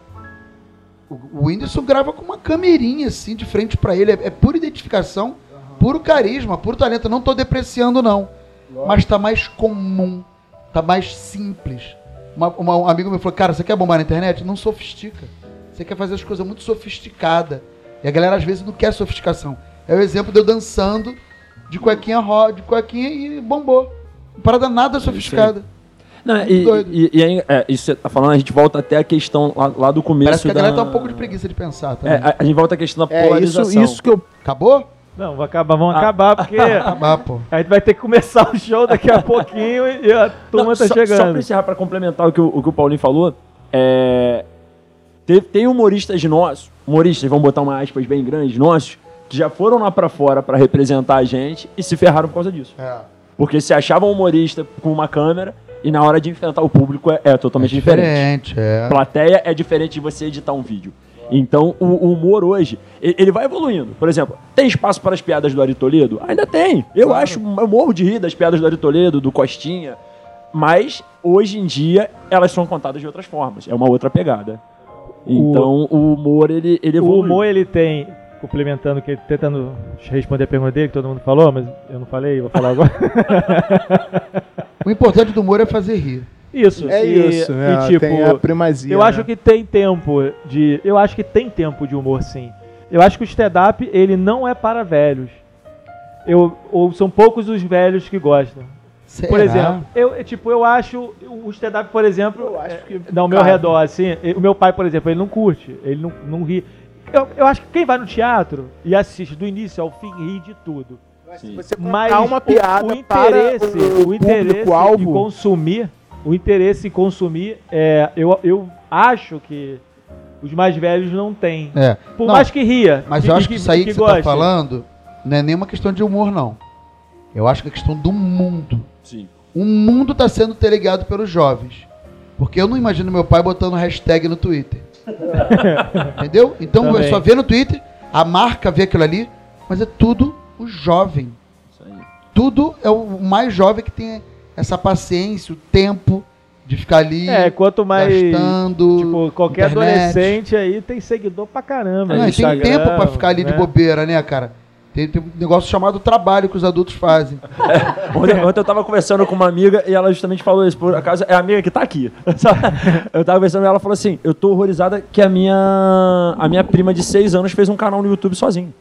o o Whindersson grava com uma camerinha assim de frente pra ele. É, é pura identificação, puro carisma, puro talento. Não tô depreciando, não. Mas tá mais comum, tá mais simples. Uma- uma- um amigo meu falou: Cara, você quer bombar na internet? Não sofistica. Você quer fazer as coisas muito sofisticadas. E a galera às vezes não quer sofisticação. É o exemplo de eu dançando de cuequinha ro- de cuequinha e bombou. Parada nada sofisticada. Não, e, doido. e, e aí, é, isso você tá falando, a gente volta até a questão lá, lá do começo. Parece que a da... galera tá um pouco de preguiça de pensar também. É, a, a gente volta à questão da É isso, polarização. isso que eu. Acabou? Não, vai acabar, vão Ah. acabar, porque Acabar, pô. a gente vai ter que começar o show daqui a pouquinho e a turma Não, tá só, chegando. Só pra encerrar, pra complementar o que o, o que o Paulinho falou, é, te- tem humoristas nossos, humoristas, vamos botar uma aspas bem grande, nossos, que já foram lá pra fora pra representar a gente e se ferraram por causa disso. É. Porque se achavam humorista com uma câmera e na hora de enfrentar o público é, é totalmente diferente. Diferente, é. Plateia é diferente de você editar um vídeo. Então, o, o humor hoje, ele vai evoluindo. Por exemplo, tem espaço para as piadas do Ari Toledo? Ainda tem. Eu Claro. acho, eu morro de rir das piadas do Ari Toledo, do Costinha. Mas, hoje em dia, elas são contadas de outras formas. É uma outra pegada. Então, o, humor, ele, ele O evolui. humor, ele tem, complementando, que tentando responder a pergunta dele, que todo mundo falou, mas eu não falei, vou falar agora. O importante do humor é fazer rir. Isso, É e, isso, e, é, tipo, tem a primazia. eu né? acho que tem tempo de. Eu acho que tem tempo de humor, sim. Eu acho que o stand-up, ele não é para velhos. Eu, ou são poucos os velhos que gostam. Por Será? exemplo, eu, tipo, eu acho o stand-up, por exemplo, Eu acho que. ao meu redor, assim, o meu pai, por exemplo, ele não curte, ele não, não ri. Eu, eu acho que quem vai no teatro e assiste do início ao fim ri de tudo. Sim. Você Mas uma o- piada o, interesse, para o, o interesse de público-alvo. consumir, o interesse em consumir, é, eu, eu acho que os mais velhos não têm. É. Por Não, mais que ria. Mas eu acho que isso aí que, você goste. tá falando não é nenhuma questão de humor, não. Eu acho que é questão do mundo. Sim. O mundo tá sendo teleguiado pelos jovens. Porque eu não imagino meu pai botando hashtag no Twitter. Entendeu? Então Também. só vê no Twitter, a marca vê aquilo ali, mas é tudo o jovem. Isso aí. Tudo é o mais jovem que tem essa paciência, o tempo de ficar ali É, quanto mais. gastando. Tipo, qualquer internet. adolescente aí tem seguidor pra caramba. Não, e tem tempo pra ficar ali de né? bobeira, né, cara? Tem, tem um negócio chamado trabalho que os adultos fazem. Ontem, ontem eu tava conversando com uma amiga e ela justamente falou isso. Por acaso, é a amiga que tá aqui. Eu tava conversando e ela falou assim: Eu tô horrorizada que a minha, a minha prima de 6 anos fez um canal no YouTube sozinho.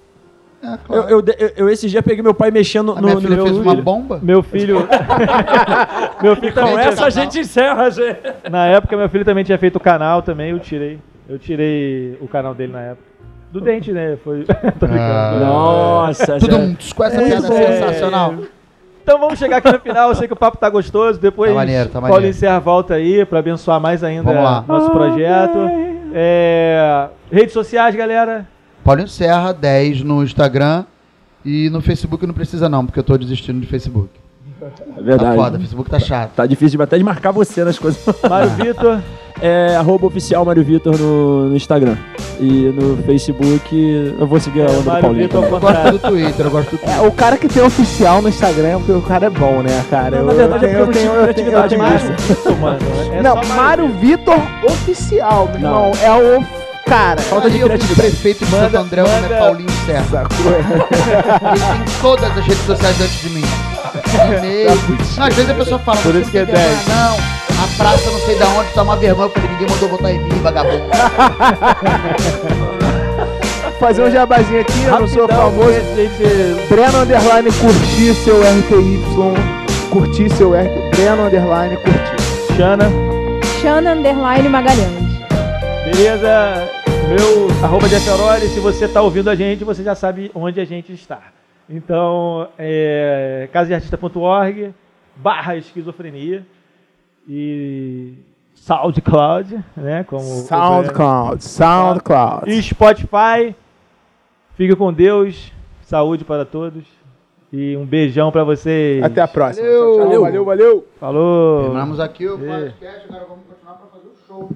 É, Eu, claro. eu, eu, eu esse dia peguei meu pai mexendo a no, minha no filha meu fez uma bomba. Meu filho. meu filho também. Com tinha- essa a gente encerra, gente. Na época, meu filho também tinha feito o canal também, eu tirei. Eu tirei o canal dele na época. Do dente, né? Foi. Tô brincando. Ah. Nossa, Tudo gente. um, com essa piada É. sensacional. Então vamos chegar aqui no final. Eu sei que o papo tá gostoso. Depois Tá maneiro, tá Paulo. Serra volta aí pra abençoar mais ainda Vamos lá. nosso projeto. É, Redes sociais, galera. Paulinho Serra, 10 no Instagram. E no Facebook não precisa não, porque eu tô desistindo de Facebook. É Tá verdade. foda, Facebook tá chato. Tá difícil de até de marcar você nas coisas. Mário Vitor. É arroba oficial Mário Vitor no, no Instagram. E no Facebook eu vou seguir a onda do Mário Paulinho. Vitor. Eu gosto do Twitter, eu gosto do É, Twitter. o cara que tem oficial no Instagram é porque o cara é bom, né, cara? Não, na verdade é porque eu não tive criatividade Mário mesmo. Vitor, mano. É não, Mário Vitor oficial, meu Não. irmão. É o cara. Falta de eu criatividade. prefeito de Manda- Santo André, o manda- é Paulinho Serra. Ele tem todas as redes sociais antes de mim. E-mail. Às vezes a pessoa fala, Por "Você isso que não é tem vergonha, 10. Não, a praça não sei da onde tá uma vergonha, porque ninguém mandou botar em mim, vagabundo. Fazer um jabazinho aqui, eu não sou famoso. Breno Underline curtir seu RTY. Curtir seu RT. Breno Underline curtir. Xana. Xana Underline Magalhães. Beleza? Meu arroba de Aferoli, se você está ouvindo a gente, você já sabe onde a gente está. Então, é casadeartista.org barra esquizofrenia e SoundCloud, né? Como SoundCloud. SoundCloud. E Spotify. Fique com Deus. Saúde para todos. E um beijão para vocês. Até a próxima. Valeu. Tchau, tchau. valeu. valeu. Falou. Terminamos aqui o podcast, agora vamos continuar pra fazer o show.